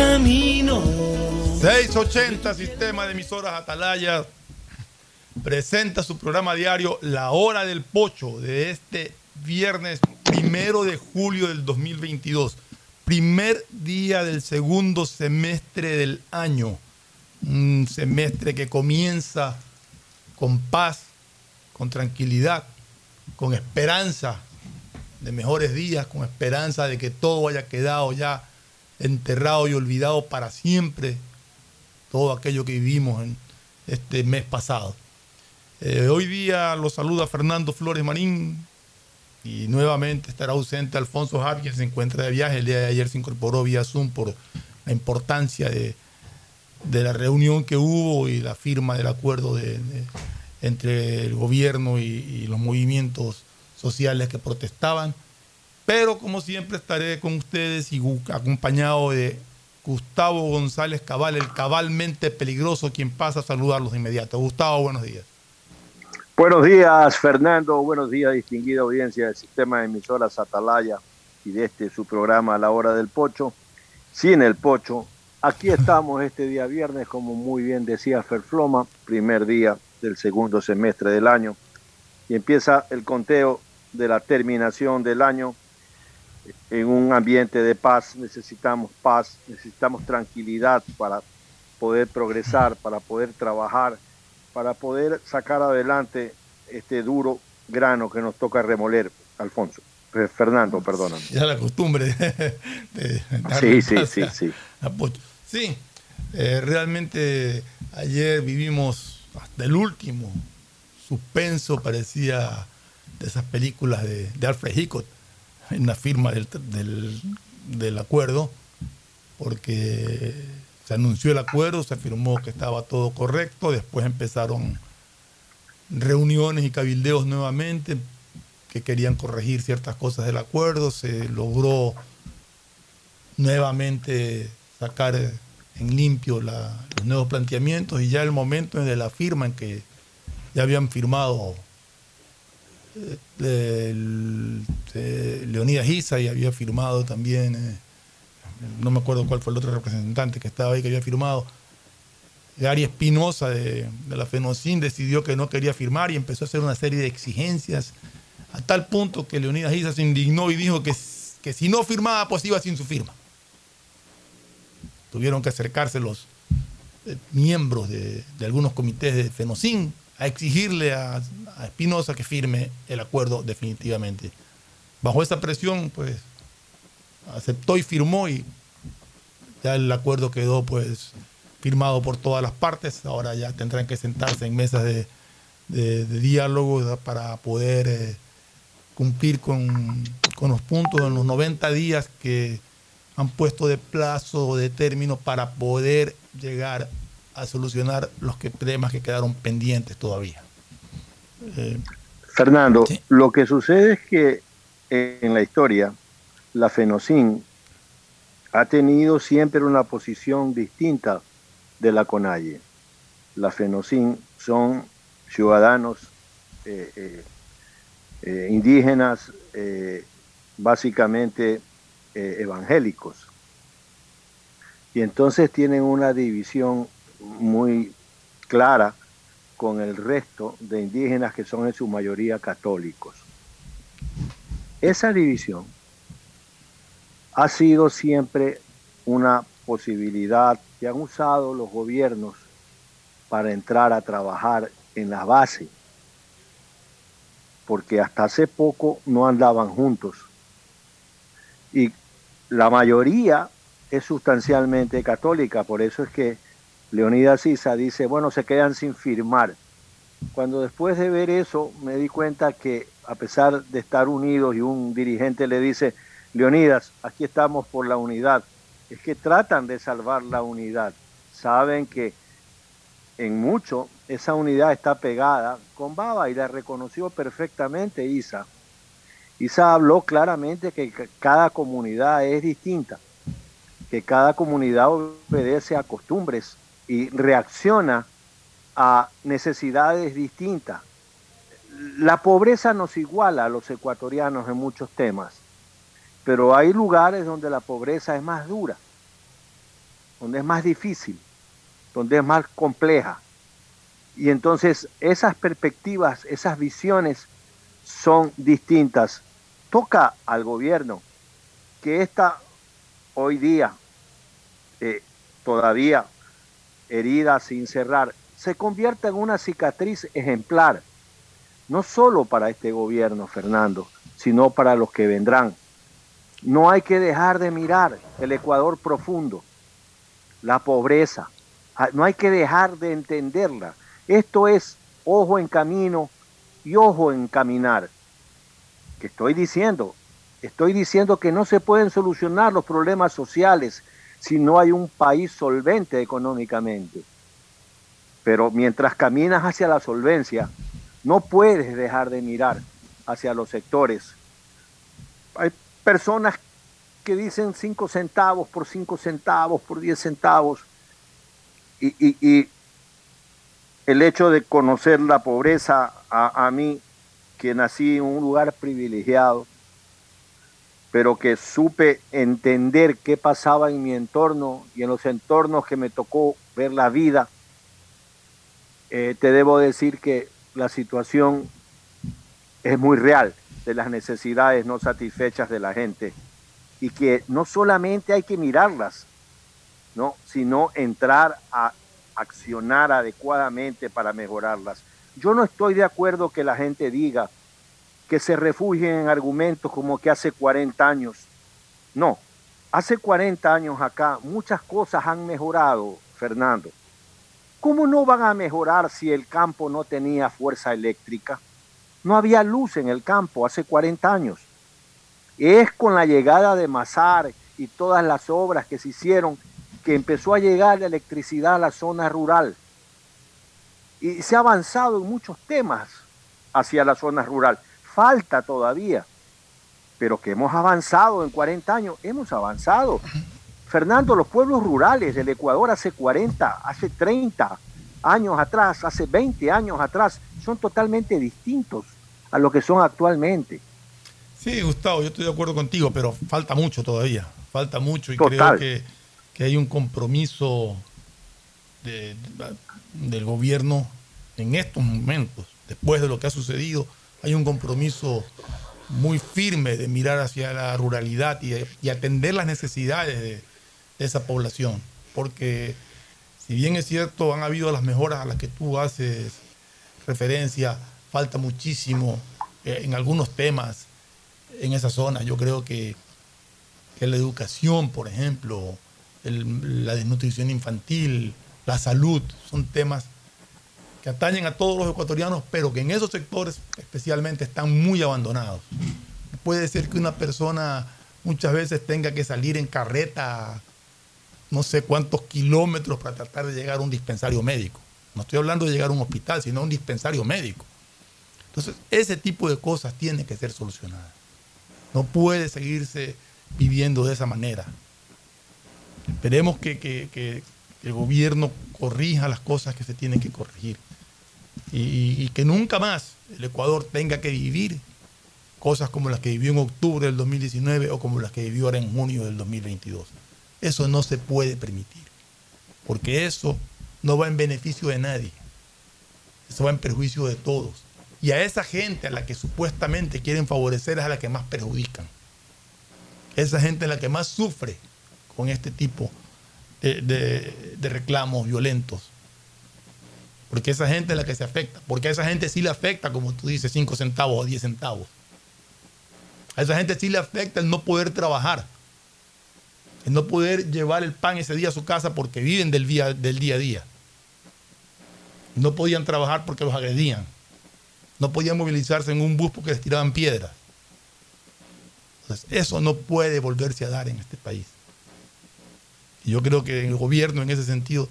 Camino. 680 Sistema de Emisoras Atalaya presenta su programa diario La Hora del Pocho de este viernes primero de julio del 2022. Primer día del segundo semestre del año. Un semestre que comienza con paz, con tranquilidad, con esperanza de mejores días, con esperanza de que todo haya quedado ya enterrado y olvidado para siempre todo aquello que vivimos en este mes pasado. Eh, hoy día lo saluda Fernando Flores Marín y nuevamente estará ausente Alfonso Javier, se encuentra de viaje. El día de ayer se incorporó vía Zoom por la importancia de, de la reunión que hubo y la firma del acuerdo de, entre el gobierno y los movimientos sociales que protestaban. Pero como siempre estaré con ustedes y acompañado de Gustavo González Cabal, el cabalmente peligroso, quien pasa a saludarlos de inmediato. Gustavo, buenos días. Buenos días, Fernando. Buenos días, distinguida audiencia del sistema de emisoras Atalaya y de este su programa La Hora del Pocho. Sin el Pocho, aquí estamos este día viernes, como muy bien decía Ferfloma, primer día del segundo semestre del año. Y empieza el conteo de la terminación del año en un ambiente de paz, necesitamos paz, necesitamos tranquilidad para poder progresar, para poder trabajar, para poder sacar adelante este duro grano que nos toca remoler, Alfonso. Fernando, perdóname. Ya la costumbre de, de sí, sí, sí, sí. Sí, eh, realmente ayer vivimos hasta el último suspenso, parecía de esas películas de, Alfred Hitchcock, en la firma del, del acuerdo, porque se anunció el acuerdo, se afirmó que estaba todo correcto, después empezaron reuniones y cabildeos nuevamente que querían corregir ciertas cosas del acuerdo, se logró nuevamente sacar en limpio los nuevos planteamientos y ya el momento de la firma en que ya habían firmado eh, Leonidas Isa y había firmado también, eh, no me acuerdo cuál fue el otro representante que estaba ahí que había firmado, Gary Espinosa de, la FENOCIN decidió que no quería firmar y empezó a hacer una serie de exigencias a tal punto que Leonidas Isa se indignó y dijo que, que si no firmaba, pues iba sin su firma. Tuvieron que acercarse los eh, miembros de, algunos comités de FENOCIN a exigirle a, a Espinosa que firme el acuerdo definitivamente. Bajo esa presión, pues aceptó y firmó y ya el acuerdo quedó pues firmado por todas las partes. Ahora ya tendrán que sentarse en mesas de, diálogo para poder eh, cumplir con, los puntos en los 90 días que han puesto de plazo o de término para poder llegar a solucionar los que, problemas que quedaron pendientes todavía. Eh, Fernando, lo que sucede es que en la historia la FENOCIN ha tenido siempre una posición distinta de la CONAIE. La FENOCIN son ciudadanos eh, eh, eh, indígenas, básicamente evangélicos. Y entonces tienen una división muy clara con el resto de indígenas que son en su mayoría católicos. Esa división ha sido siempre una posibilidad que han usado los gobiernos para entrar a trabajar en la base, porque hasta hace poco no andaban juntos. Y la mayoría es sustancialmente católica, por eso es que Leonidas Sisa dice, bueno, se quedan sin firmar. Cuando después de ver eso me di cuenta que a pesar de estar unidos y un dirigente le dice, Leonidas, aquí estamos por la unidad, es que tratan de salvar la unidad. Saben que en mucho esa unidad está pegada con Baba y la reconoció perfectamente Isa. Isa habló claramente que cada comunidad es distinta, que cada comunidad obedece a costumbres y reacciona a necesidades distintas. La pobreza nos iguala a los ecuatorianos en muchos temas pero hay lugares donde la pobreza es más dura, donde es más difícil, donde es más compleja. Y entonces esas perspectivas, esas visiones son distintas. Toca al gobierno que esta hoy día, eh, todavía herida sin cerrar, se convierta en una cicatriz ejemplar, no solo para este gobierno, Fernando, sino para los que vendrán. No hay que dejar de mirar el Ecuador profundo, la pobreza. Ah, no hay que dejar de entenderla. Esto es ojo en camino y ojo en caminar. ¿Qué estoy diciendo? Estoy diciendo que no se pueden solucionar los problemas sociales si no hay un país solvente económicamente. Pero mientras caminas hacia la solvencia, no puedes dejar de mirar hacia los sectores. Hay personas que dicen 5 centavos por 5 centavos, por 10 centavos, y, el hecho de conocer la pobreza a, a mí, que nací en un lugar privilegiado, pero que supe entender qué pasaba en mi entorno y en los entornos que me tocó ver la vida, eh, te debo decir que la situación es muy real de las necesidades no satisfechas de la gente y que no solamente hay que mirarlas, ¿no? sino entrar a accionar adecuadamente para mejorarlas. Yo no estoy de acuerdo que la gente diga que se refugien en argumentos como que hace 40 años. No, hace 40 años acá muchas cosas han mejorado, Fernando. ¿Cómo no van a mejorar si el campo no tenía fuerza eléctrica? No había luz en el campo hace 40 años. Es con la llegada de Mazar y todas las obras que se hicieron que empezó a llegar la electricidad a la zona rural. Y se ha avanzado en muchos temas hacia la zona rural. Falta todavía, pero que hemos avanzado en 40 años, hemos avanzado. Fernando, los pueblos rurales del Ecuador hace 40, hace 30 años atrás, hace 20 años atrás, son totalmente distintos a lo que son actualmente. Sí, Gustavo, yo estoy de acuerdo contigo, pero falta mucho todavía, falta mucho y creo que, que, hay un compromiso del gobierno en estos momentos, después de lo que ha sucedido, hay un compromiso muy firme de mirar hacia la ruralidad y, atender las necesidades de, esa población. Porque si bien es cierto, han habido las mejoras a las que tú haces referencia, falta muchísimo eh, en algunos temas en esa zona. Yo creo que, la educación, por ejemplo, la desnutrición infantil, la salud, son temas que atañen a todos los ecuatorianos, pero que en esos sectores especialmente están muy abandonados. Puede ser que una persona muchas veces tenga que salir en carreta no sé cuántos kilómetros para tratar de llegar a un dispensario médico. No estoy hablando de llegar a un hospital, sino a un dispensario médico. Entonces, ese tipo de cosas tienen que ser solucionadas. No puede seguirse viviendo de esa manera. Esperemos que, el gobierno corrija las cosas que se tienen que corregir y, que nunca más el Ecuador tenga que vivir cosas como las que vivió en octubre del 2019 o como las que vivió ahora en junio del 2022. Eso no se puede permitir, porque eso no va en beneficio de nadie, eso va en perjuicio de todos. Y a esa gente a la que supuestamente quieren favorecer es a la que más perjudican. Esa gente es la que más sufre con este tipo de, reclamos violentos. Porque esa gente es la que se afecta. Porque a esa gente sí le afecta, como tú dices, 5 centavos o 10 centavos. A esa gente sí le afecta el no poder trabajar. El no poder llevar el pan ese día a su casa porque viven del día, del día a día. No podían trabajar porque los agredían. No podían movilizarse en un bus porque les tiraban piedras. Entonces, eso no puede volverse a dar en este país. Y yo creo que el gobierno en ese sentido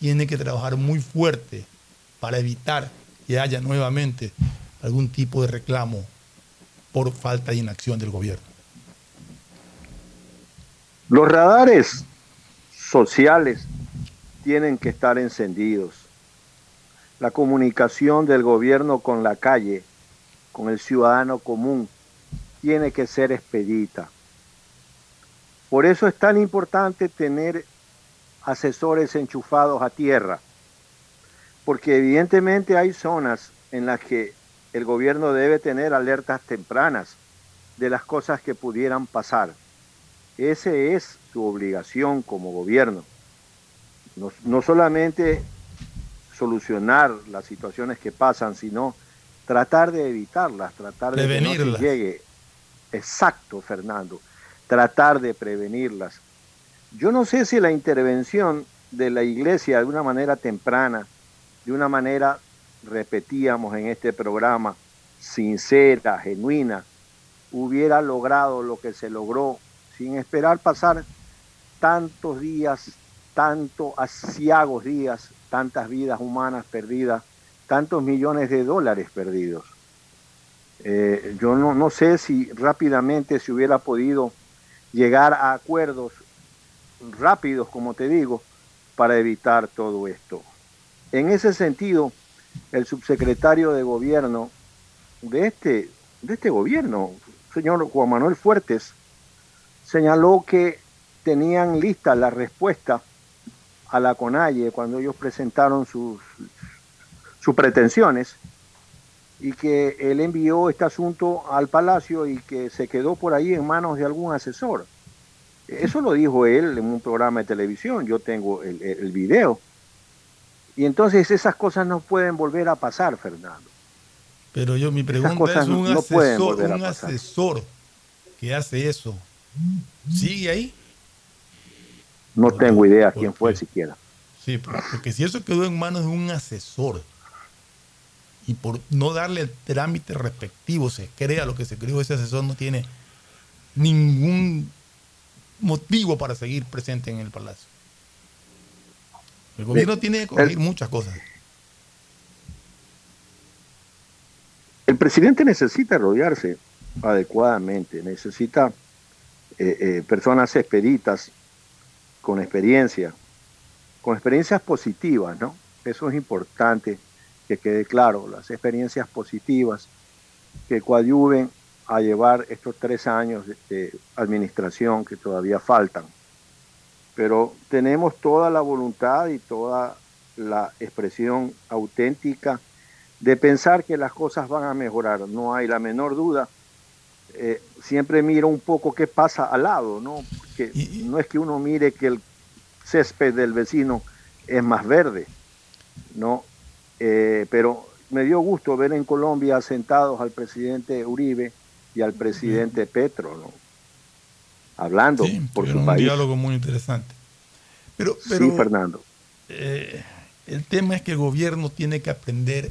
tiene que trabajar muy fuerte para evitar que haya nuevamente algún tipo de reclamo por falta de inacción del gobierno. Los radares sociales tienen que estar encendidos la comunicación del gobierno con la calle, con el ciudadano común, tiene que ser expedita. Por eso es tan importante tener asesores enchufados a tierra, porque evidentemente hay zonas en las que el gobierno debe tener alertas tempranas de las cosas que pudieran pasar. Esa es su obligación como gobierno. No, no solamente solucionar las situaciones que pasan, sino tratar de evitarlas, tratar de que no llegue. Exacto, Fernando, tratar de prevenirlas. Yo no sé si la intervención de la iglesia de una manera temprana, de una manera, repetíamos en este programa, sincera, genuina, hubiera logrado lo que se logró sin esperar pasar tantos días, tantos asiagos días tantas vidas humanas perdidas, tantos millones de dólares perdidos. Eh, yo no, no sé si rápidamente se hubiera podido llegar a acuerdos rápidos, como te digo, para evitar todo esto. En ese sentido, el subsecretario de gobierno de este, de este gobierno, señor Juan Manuel Fuertes, señaló que tenían lista la respuesta a la CONAIE cuando ellos presentaron sus, sus pretensiones y que él envió este asunto al Palacio y que se quedó por ahí en manos de algún asesor. Eso lo dijo él en un programa de televisión, yo tengo el, el video. Y entonces esas cosas no pueden volver a pasar, Fernando. Pero yo mi pregunta es un asesor, un asesor que hace eso. ¿Sigue ahí? No tengo idea quién fue siquiera. Sí, porque si eso quedó en manos de un asesor y por no darle el trámite respectivo se crea lo que se creó, ese asesor no tiene ningún motivo para seguir presente en el palacio. El gobierno tiene que corregir muchas cosas. El presidente necesita rodearse adecuadamente, necesita eh, eh, personas expeditas, con experiencia, con experiencias positivas, ¿no? Eso es importante que quede claro, las experiencias positivas que coadyuven a llevar estos tres años de, administración que todavía faltan. Pero tenemos toda la voluntad y toda la expresión auténtica de pensar que las cosas van a mejorar. No hay la menor duda. Eh, siempre miro un poco qué pasa al lado, ¿no? Que no es que uno mire que el césped del vecino es más verde, ¿no? Eh, pero me dio gusto ver en Colombia sentados al presidente Uribe y al presidente Petro, ¿no? Hablando por su país. Un diálogo muy interesante. Pero, sí, Fernando. Eh, el tema es que el gobierno tiene que aprender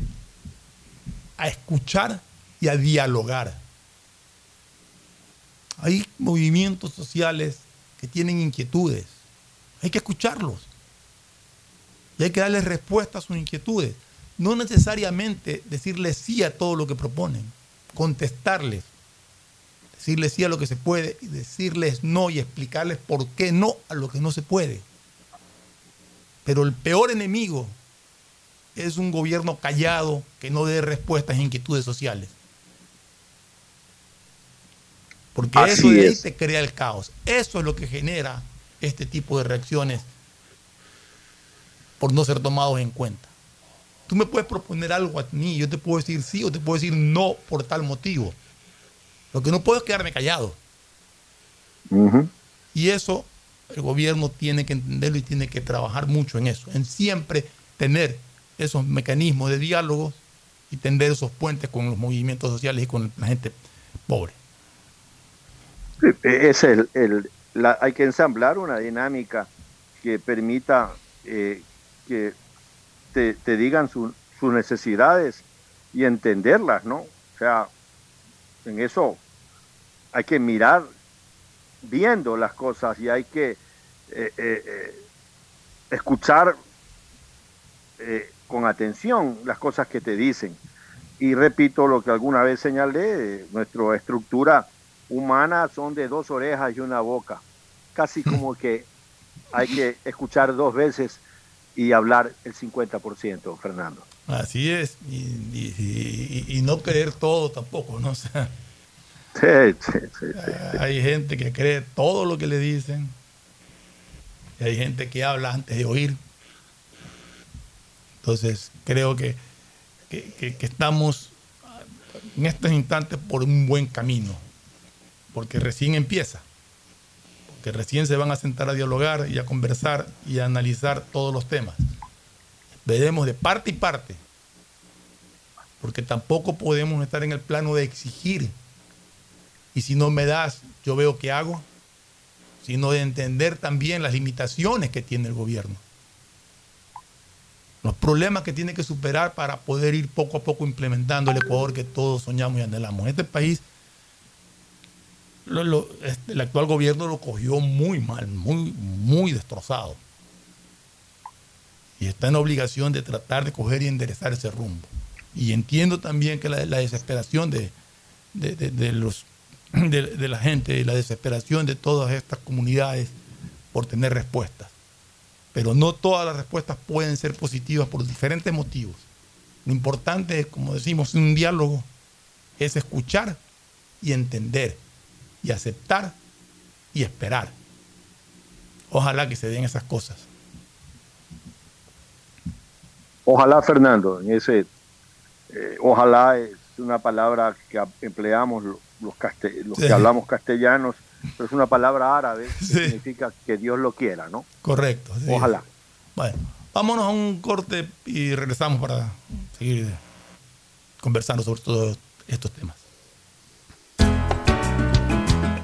a escuchar y a dialogar. Hay movimientos sociales que tienen inquietudes. Hay que escucharlos. Y hay que darles respuesta a sus inquietudes. No necesariamente decirles sí a todo lo que proponen, contestarles, decirles sí a lo que se puede y decirles no y explicarles por qué no a lo que no se puede. Pero el peor enemigo es un gobierno callado que no dé respuestas a inquietudes sociales. Porque eso de ahí te crea el caos. Eso es lo que genera este tipo de reacciones por no ser tomados en cuenta. Tú me puedes proponer algo a mí, yo te puedo decir sí o te puedo decir no por tal motivo. Lo que no puedo es quedarme callado. Y eso el gobierno tiene que entenderlo y tiene que trabajar mucho en eso, en siempre tener esos mecanismos de diálogo y tender esos puentes con los movimientos sociales y con la gente pobre. Es el, hay que ensamblar una dinámica que permita eh, que te, digan sus necesidades y entenderlas, ¿no? O sea, en eso hay que mirar viendo las cosas y hay que eh, eh, escuchar con atención las cosas que te dicen. Y repito lo que alguna vez señalé, nuestra estructura humana son de dos orejas y una boca. Casi como que hay que escuchar dos veces y hablar el 50%, Fernando. Así es, y, no creer todo tampoco, ¿no? hay gente que cree todo lo que le dicen, y hay gente que habla antes de oír. Entonces, creo que, que estamos en estos instantes por un buen camino porque recién empieza, porque recién se van a sentar a dialogar y a conversar y a analizar todos los temas. Veremos de parte y parte, porque tampoco podemos estar en el plano de exigir. Y si no me das, yo veo qué hago, sino de entender también las limitaciones que tiene el gobierno. Los problemas que tiene que superar para poder ir poco a poco implementando el Ecuador que todos soñamos y anhelamos. Este país este, el actual gobierno lo cogió muy mal, muy, muy destrozado. Y está en obligación de tratar de coger y enderezar ese rumbo. Y entiendo también que la, desesperación de, de, los, de, la gente la desesperación de todas estas comunidades por tener respuestas. Pero no todas las respuestas pueden ser positivas por diferentes motivos. Lo importante como decimos, en un diálogo, es escuchar y entender y aceptar y esperar. Ojalá que se den esas cosas. Ojalá, Fernando, en ese, eh, ojalá es una palabra que empleamos los, los que hablamos castellanos, pero es una palabra árabe que significa que Dios lo quiera, ¿no? Correcto. Ojalá. Bueno, vámonos a un corte y regresamos para seguir conversando sobre todos estos temas.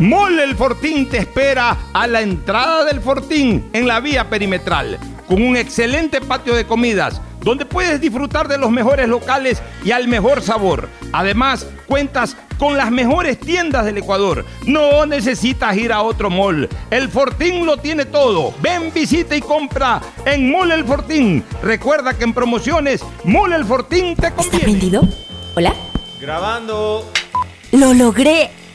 Mole El Fortín te espera a la entrada del Fortín en la vía perimetral, con un excelente patio de comidas, donde puedes disfrutar de los mejores locales y al mejor sabor. Además, cuentas con las mejores tiendas del Ecuador. No necesitas ir a otro mall. El Fortín lo tiene todo. Ven, visita y compra en Mole El Fortín. Recuerda que en promociones, Mole El Fortín te conviene. ¿Está prendido? ¿Hola? Grabando. ¡Lo logré!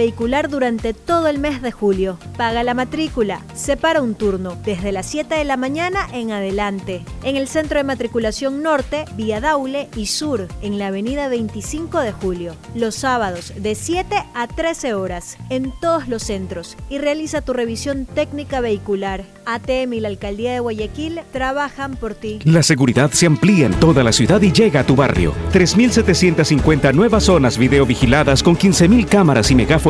vehicular durante todo el mes de julio. Paga la matrícula. Separa un turno desde las 7 de la mañana en adelante. En el centro de matriculación norte, vía Daule y sur, en la avenida 25 de julio. Los sábados de 7 a 13 horas en todos los centros y realiza tu revisión técnica vehicular. ATM y la Alcaldía de Guayaquil trabajan por ti. La seguridad se amplía en toda la ciudad y llega a tu barrio. 3.750 nuevas zonas videovigiladas con 15.000 cámaras y megáfonos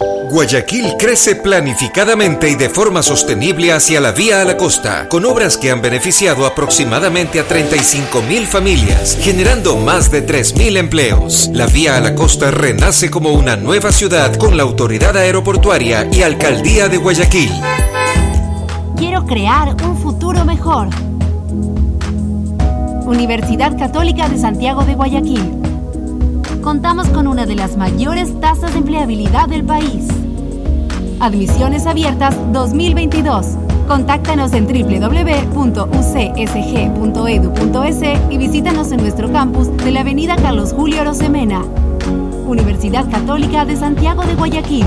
Guayaquil crece planificadamente y de forma sostenible hacia la vía a la costa, con obras que han beneficiado aproximadamente a 35 mil familias, generando más de 3 mil empleos. La vía a la costa renace como una nueva ciudad con la autoridad aeroportuaria y alcaldía de Guayaquil. Quiero crear un futuro mejor. Universidad Católica de Santiago de Guayaquil. Contamos con una de las mayores tasas de empleabilidad del país. Admisiones abiertas 2022. Contáctanos en www.ucsg.edu.es y visítanos en nuestro campus de la Avenida Carlos Julio Rosemena. Universidad Católica de Santiago de Guayaquil.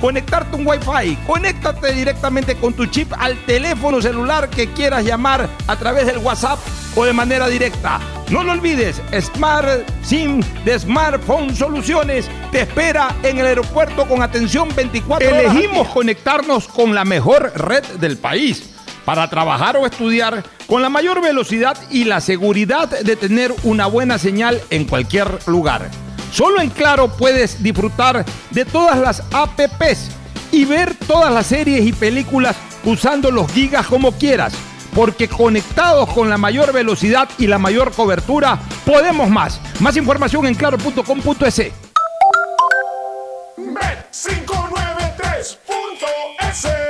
conectarte un Wi-Fi. Conéctate directamente con tu chip al teléfono celular que quieras llamar a través del WhatsApp o de manera directa. No lo olvides, Smart SIM de Smartphone Soluciones te espera en el aeropuerto con atención 24 horas. Elegimos conectarnos con la mejor red del país para trabajar o estudiar con la mayor velocidad y la seguridad de tener una buena señal en cualquier lugar. Solo en Claro puedes disfrutar de todas las apps y ver todas las series y películas usando los gigas como quieras. Porque conectados con la mayor velocidad y la mayor cobertura, podemos más. Más información en claro.com.es. Bet593.es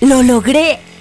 ¡Lo logré!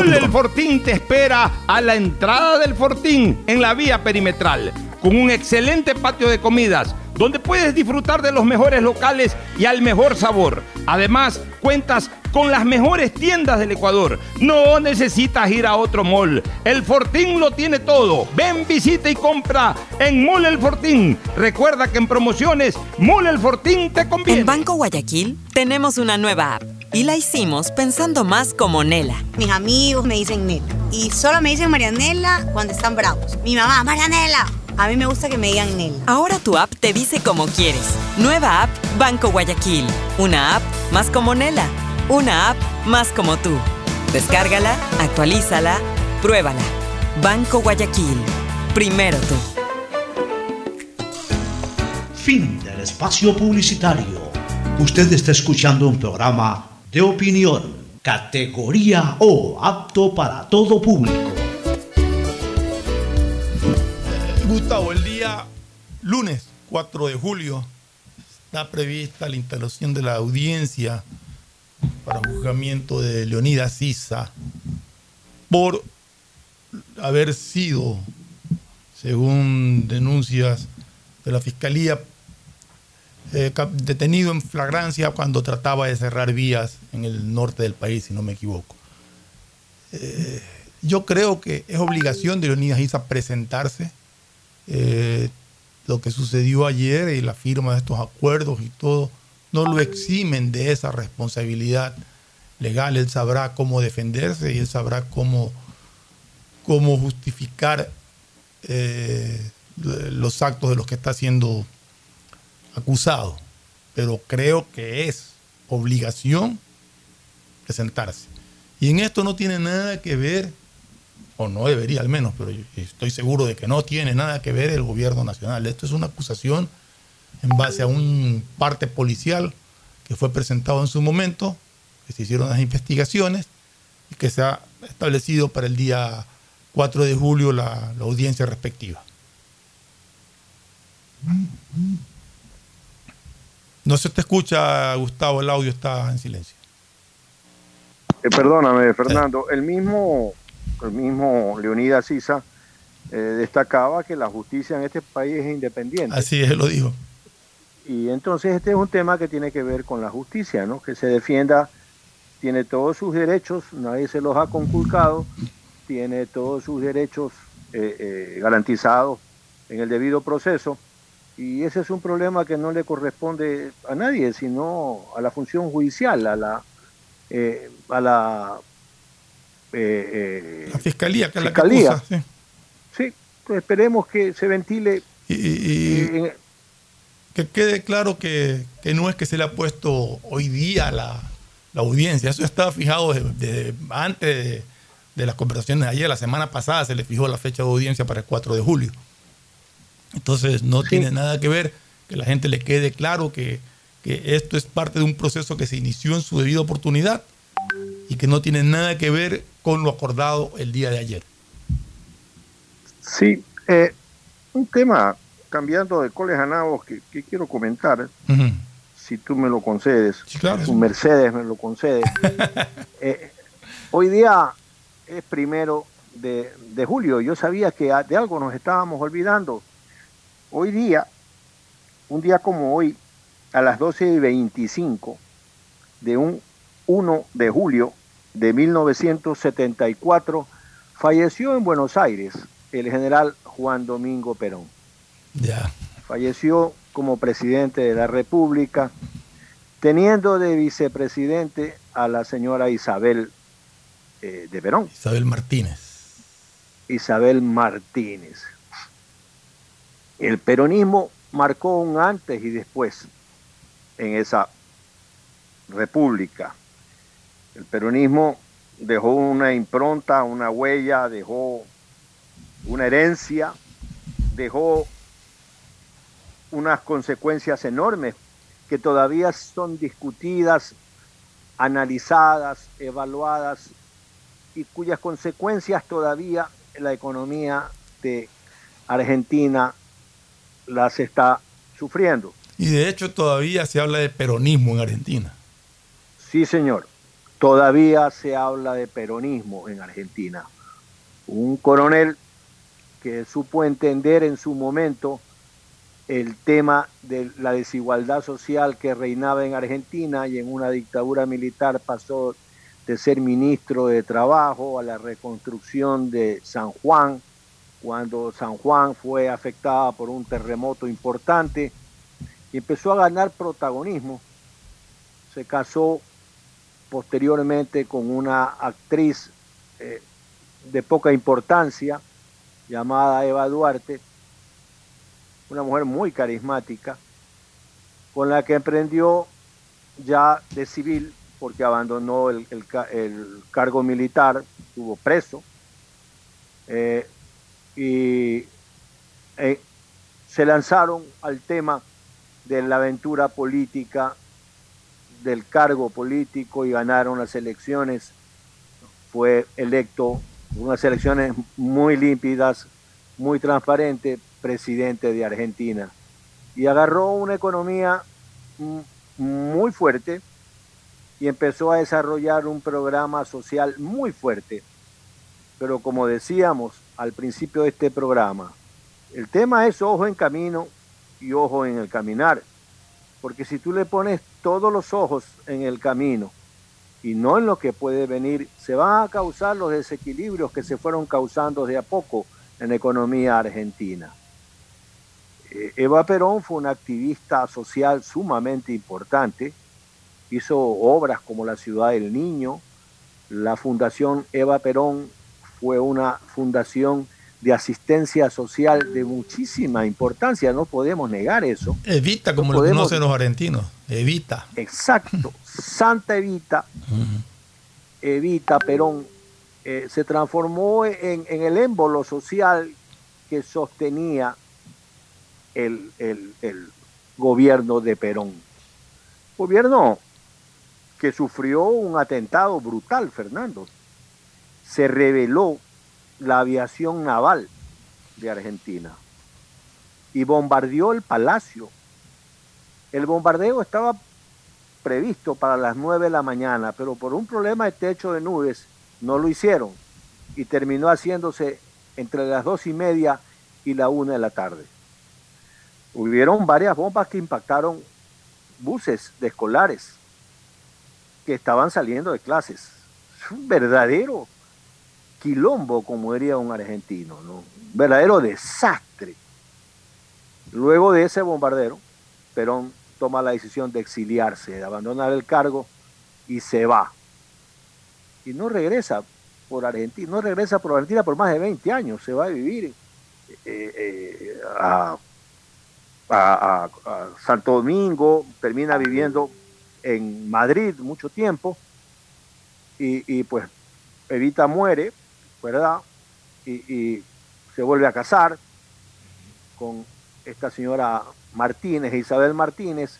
El Fortín te espera a la entrada del Fortín en la vía perimetral, con un excelente patio de comidas, donde puedes disfrutar de los mejores locales y al mejor sabor. Además, cuentas con las mejores tiendas del Ecuador. No necesitas ir a otro mall. El Fortín lo tiene todo. Ven, visita y compra en Mall El Fortín. Recuerda que en promociones, Mall El Fortín te conviene. En Banco Guayaquil tenemos una nueva app y la hicimos pensando más como Nela. Mis amigos me dicen Nela. Y solo me dicen Marianela cuando están bravos. Mi mamá, Marianela. A mí me gusta que me digan Nela. Ahora tu app te dice como quieres. Nueva app Banco Guayaquil. Una app más como Nela. Una app más como tú. Descárgala, actualízala, pruébala. Banco Guayaquil. Primero tú. Fin del espacio publicitario. Usted está escuchando un programa de opinión, categoría O, apto para todo público. Gustavo, el día lunes 4 de julio está prevista la instalación de la audiencia para juzgamiento de Leonidas Sisa por haber sido, según denuncias de la Fiscalía, eh, detenido en flagrancia cuando trataba de cerrar vías en el norte del país, si no me equivoco. Eh, yo creo que es obligación de Leonidas Isa presentarse. Eh, lo que sucedió ayer y la firma de estos acuerdos y todo, no lo eximen de esa responsabilidad legal. Él sabrá cómo defenderse y él sabrá cómo, cómo justificar eh, los actos de los que está siendo acusado. Pero creo que es obligación presentarse. Y en esto no tiene nada que ver, o no debería al menos, pero yo estoy seguro de que no tiene nada que ver el gobierno nacional. Esto es una acusación en base a un parte policial que fue presentado en su momento, que se hicieron las investigaciones y que se ha establecido para el día 4 de julio la, la audiencia respectiva. No se te escucha, Gustavo, el audio está en silencio. Eh, perdóname, Fernando. El mismo, el mismo Leonidas Sisa eh, destacaba que la justicia en este país es independiente. Así es, lo dijo. Y entonces este es un tema que tiene que ver con la justicia, ¿no? Que se defienda, tiene todos sus derechos, nadie se los ha conculcado, tiene todos sus derechos eh, eh, garantizados en el debido proceso. Y ese es un problema que no le corresponde a nadie, sino a la función judicial, a la, eh, a la, eh, eh, La fiscalía, que es la Fiscalía. que acusa. sí. sí, pues esperemos que se ventile. Y, y- y que quede claro que, que no es que se le ha puesto hoy día la, la audiencia. Eso estaba fijado desde, desde antes de, de las conversaciones de ayer. La semana pasada se le fijó la fecha de audiencia para el 4 de julio. Entonces no tiene nada que ver, que la gente le quede claro que, que esto es parte de un proceso que se inició en su debida oportunidad y que no tiene nada que ver con lo acordado el día de ayer. Sí, eh, un tema, cambiando de coles a nabos, que, que quiero comentar, si tú me lo concedes, claro. tu Mercedes me lo concede. Eh, hoy día es primero de, de julio, yo sabía que de algo nos estábamos olvidando. Hoy día, un día como hoy, a las 12 y 25 de un 1 de julio de 1974, falleció en Buenos Aires el general Juan Domingo Perón. Ya. Falleció como presidente de la República, teniendo de vicepresidente a la señora Isabel eh, de Perón. Isabel Martínez. Isabel Martínez. El peronismo marcó un antes y después en esa república. El peronismo dejó una impronta, una huella, dejó una herencia, dejó unas consecuencias enormes que todavía son discutidas, analizadas, evaluadas y cuyas consecuencias todavía la economía de Argentina las está sufriendo. Y de hecho todavía se habla de peronismo en Argentina. Sí, señor. Todavía se habla de peronismo en Argentina. Un coronel que supo entender en su momento el tema de la desigualdad social que reinaba en Argentina y en una dictadura militar pasó de ser ministro de Trabajo a la reconstrucción de San Juan, cuando San Juan fue afectada por un terremoto importante y empezó a ganar protagonismo. Se casó posteriormente con una actriz eh, de poca importancia llamada Eva Duarte, una mujer muy carismática, con la que emprendió ya de civil, porque abandonó el, el ca- el cargo militar, estuvo preso, eh, y eh, se lanzaron al tema de la aventura política, del cargo político y ganaron las elecciones. Fue electo unas elecciones muy límpidas, muy transparentes, presidente de Argentina. Y agarró una economía muy fuerte y empezó a desarrollar un programa social muy fuerte. Pero como decíamos al principio de este programa, el tema es ojo en camino y ojo en el caminar. Porque si tú le pones todos los ojos en el camino y no en lo que puede venir, se van a causar los desequilibrios que se fueron causando de a poco en la economía argentina. Eh, Eva Perón fue una activista social sumamente importante, hizo obras como la Ciudad del Niño, la Fundación Eva Perón fue una fundación de asistencia social de muchísima importancia, no podemos negar eso. Evita, como lo conocen los argentinos, Evita. Exacto, Santa Evita, Evita Perón, eh, se transformó en, en, el émbolo social que sostenía el, el, el gobierno de Perón. Gobierno que sufrió un atentado brutal, Fernando. Se reveló la aviación naval de Argentina y bombardeó el palacio. El bombardeo estaba previsto para las 9 de la mañana, pero por un problema de techo de nubes no lo hicieron y terminó haciéndose entre las dos y media y la una de la tarde. Hubieron varias bombas que impactaron buses de escolares que estaban saliendo de clases. Es un verdadero quilombo, como diría un argentino, ¿no? Verdadero desastre. Luego de ese bombardero, Perón toma la decisión de exiliarse, de abandonar el cargo y se va. Y no regresa por Argentina, no regresa por Argentina por más de 20 años, se va a vivir eh, eh, a Santo Domingo, termina viviendo en Madrid mucho tiempo y, y pues Evita muere, ¿verdad? Y, y, se vuelve a casar con esta señora Martínez, Isabel Martínez,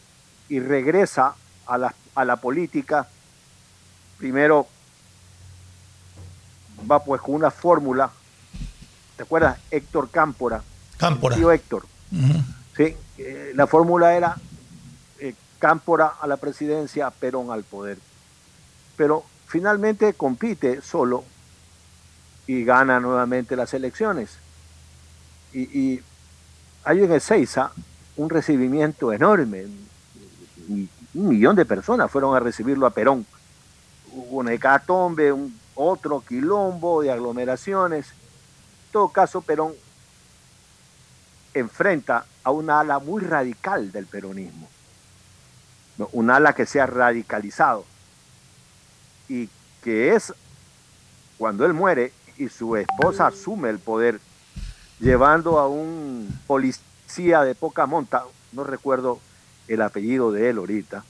y regresa a la, a la política. Primero va pues con una fórmula, ¿te acuerdas? Héctor Cámpora. Cámpora. Tío Héctor. Uh -huh. Sí, eh, la fórmula era Cámpora a la presidencia, Perón al poder. Pero finalmente compite solo y gana nuevamente las elecciones. Y, y hay en Ezeiza un recibimiento enorme. Un millón de personas fueron a recibirlo a Perón. Hubo una hecatombe, un otro quilombo de aglomeraciones. En todo caso, Perón enfrenta a una ala muy radical del peronismo un ala que se ha radicalizado y que es cuando él muere y su esposa asume el poder llevando a un policía de poca monta, no recuerdo el apellido de él ahorita,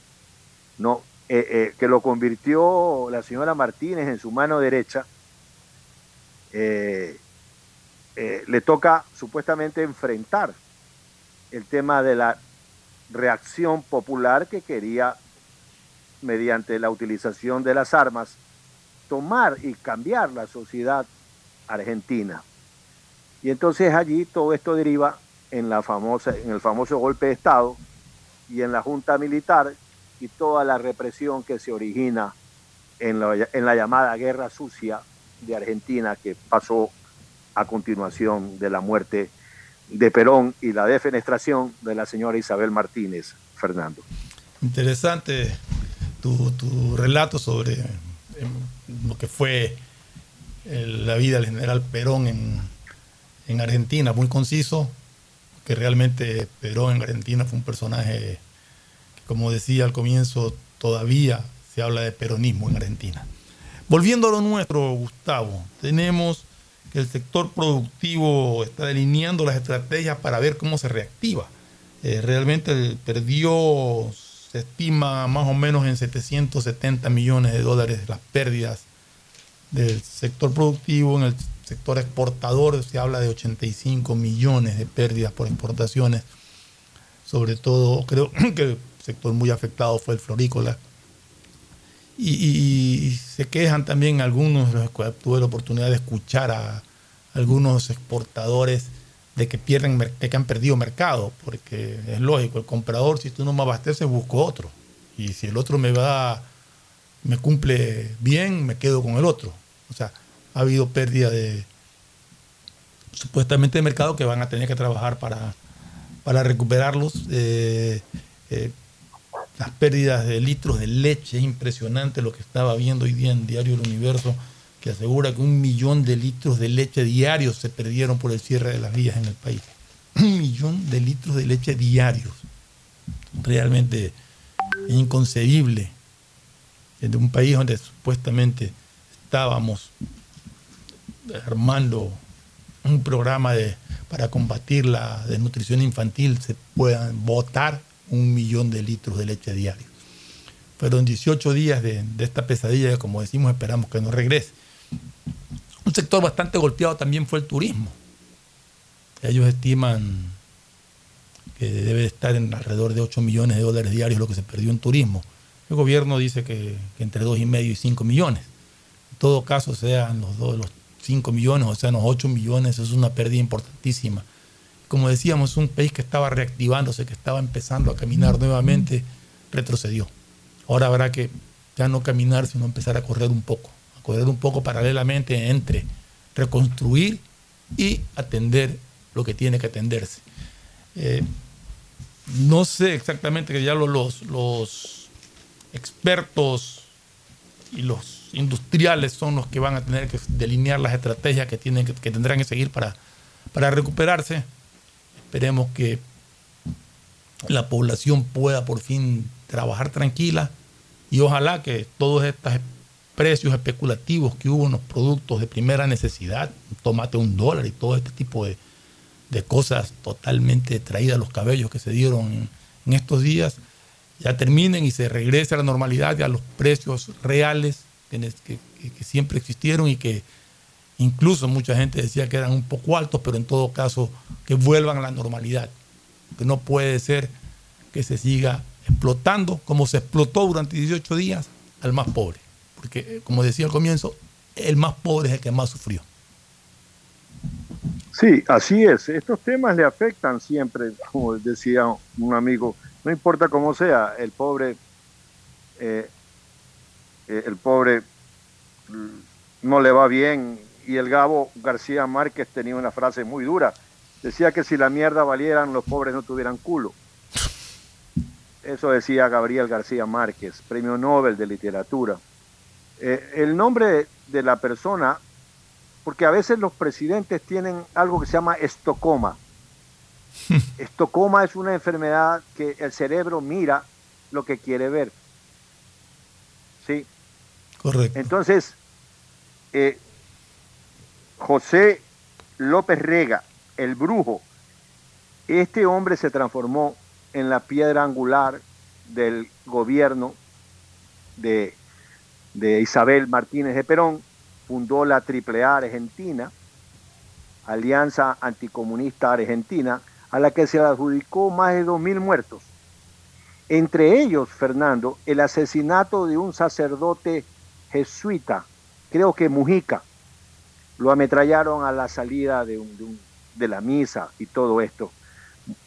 no, eh, eh, que lo convirtió la señora Martínez en su mano derecha, eh, le toca supuestamente enfrentar el tema de la reacción popular que quería, mediante la utilización de las armas, tomar y cambiar la sociedad argentina. Y entonces allí todo esto deriva en, la famosa, en el famoso golpe de Estado y en la Junta Militar y toda la represión que se origina en la, en la llamada Guerra Sucia de Argentina que pasó a continuación de la muerte de Perón y la defenestración de la señora Isabel Martínez, Fernando. Interesante tu, tu relato sobre eh, lo que fue la vida del general Perón en, en, Argentina, muy conciso, que realmente Perón en Argentina fue un personaje que, como decía al comienzo, todavía se habla de peronismo en Argentina. Volviendo a lo nuestro, Gustavo, tenemos que el sector productivo está delineando las estrategias para ver cómo se reactiva. Eh, realmente perdió, se estima más o menos en 770 millones de dólares las pérdidas del sector productivo. En el sector exportador se habla de 85 millones de pérdidas por exportaciones. Sobre todo, creo que el sector muy afectado fue el florícola. Y, se quejan también algunos, tuve la oportunidad de escuchar a algunos exportadores de que pierden, de que han perdido mercado, porque es lógico, el comprador, si tú no me abasteces, busco otro. Y si el otro me va, me cumple bien, me quedo con el otro. O sea, ha habido pérdida de supuestamente de mercado que van a tener que trabajar para, para recuperarlos. Eh, eh, las pérdidas de litros de leche, es impresionante lo que estaba viendo hoy día en Diario El Universo, que asegura que un millón de litros de leche diarios se perdieron por el cierre de las vías en el país. Un millón de litros de leche diarios. Realmente inconcebible. De un país donde supuestamente estábamos armando un programa de, para combatir la desnutrición infantil, se puedan botar un millón de litros de leche diario. Fueron 18 días de, esta pesadilla como decimos, esperamos que no regrese. Un sector bastante golpeado también fue el turismo. Ellos estiman que debe estar en alrededor de 8 millones de dólares diarios lo que se perdió en turismo. El gobierno dice que, que entre 2,5 y 5 millones. Todo caso, sean los, dos, los 5 millones o sean los 8 millones, es una pérdida importantísima. Como decíamos, un país que estaba reactivándose, que estaba empezando a caminar nuevamente, retrocedió. Ahora habrá que ya no caminar, sino empezar a correr un poco, a correr un poco paralelamente entre reconstruir y atender lo que tiene que atenderse. Eh, no sé exactamente que ya los, los expertos y los industriales son los que van a tener que delinear las estrategias que, tienen que, tendrán que seguir para, para recuperarse. Esperemos que la población pueda por fin trabajar tranquila y ojalá que todos estos precios especulativos que hubo en los productos de primera necesidad, tomate un dólar y todo este tipo de, de cosas totalmente traídas a los cabellos que se dieron en estos días, ya terminen y se regrese a la normalidad y a los precios reales que, siempre existieron y que incluso mucha gente decía que eran un poco altos, pero en todo caso que vuelvan a la normalidad. Que no puede ser que se siga explotando como se explotó durante 18 días al más pobre. Porque, como decía al comienzo, el más pobre es el que más sufrió. Sí, así es. Estos temas le afectan siempre, como decía un amigo, no importa cómo sea, el pobre, eh, eh, el pobre no le va bien. Y el Gabo García Márquez tenía una frase muy dura. Decía que si la mierda valieran, los pobres no tuvieran culo. Eso decía Gabriel García Márquez, premio Nobel de Literatura. Eh, el nombre de la persona, porque a veces los presidentes tienen algo que se llama estocoma. estocoma es una enfermedad que el cerebro mira lo que quiere ver. ¿Sí? Correcto. Entonces, eh, José López Rega, el brujo, este hombre se transformó en la piedra angular del gobierno de, de Isabel Martínez de Perón, fundó la AAA Argentina, Alianza Anticomunista Argentina, a la que se adjudicó más de 2.000 muertos. Entre ellos, Fernando, el asesinato de un sacerdote jesuita, creo que Mujica, lo ametrallaron a la salida de, un, de, un, de la misa y todo esto.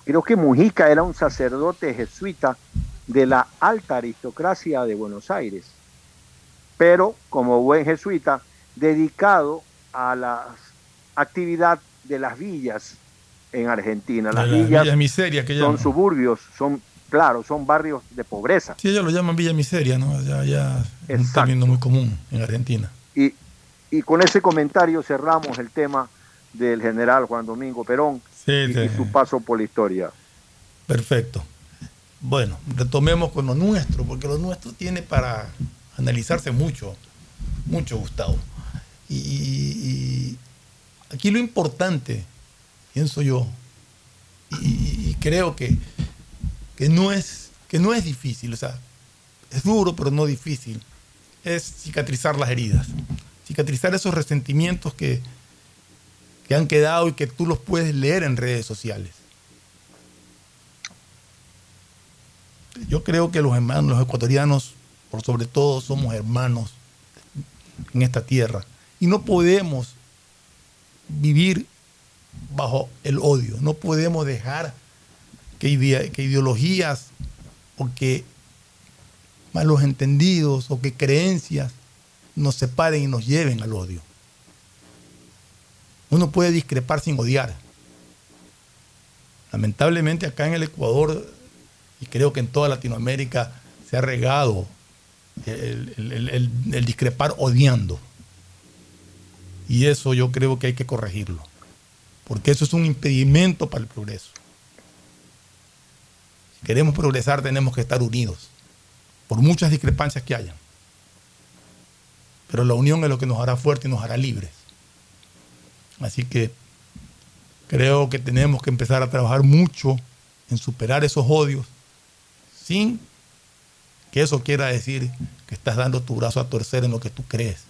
Creo que Mujica era un sacerdote jesuita de la alta aristocracia de Buenos Aires, pero como buen jesuita, dedicado a la actividad de las villas en Argentina. Las la villas Villa Miseria, que son suburbios, son, claro, son barrios de pobreza. Sí, ellos lo llaman Villa Miseria, ¿no? Ya, ya es un término muy común en Argentina. Y, y con ese comentario cerramos el tema del general Juan Domingo Perón sí, y, sí. y, su paso por la historia. Perfecto. Bueno, retomemos con lo nuestro, porque lo nuestro tiene para analizarse mucho, mucho, Gustavo. Y, y aquí lo importante, pienso yo, y, y creo que, que, no es, que no es difícil, o sea, es duro, pero no difícil, es cicatrizar las heridas, cicatrizar esos resentimientos que, que han quedado y que tú los puedes leer en redes sociales. Yo creo que los hermanos, los ecuatorianos, por sobre todo, somos hermanos en esta tierra. Y no podemos vivir bajo el odio. No podemos dejar que, ide que ideologías o que malos entendidos o que creencias nos separen y nos lleven al odio. Uno puede discrepar sin odiar. Lamentablemente acá en el Ecuador y creo que en toda Latinoamérica se ha regado el discrepar odiando. Y eso yo creo que hay que corregirlo, porque eso es un impedimento para el progreso. Queremos progresar tenemos que estar unidos, por muchas discrepancias que hayan. Pero la unión es lo que nos hará fuertes y nos hará libres. Así que creo que tenemos que empezar a trabajar mucho en superar esos odios sin que eso quiera decir que estás dando tu brazo a torcer en lo que tú crees.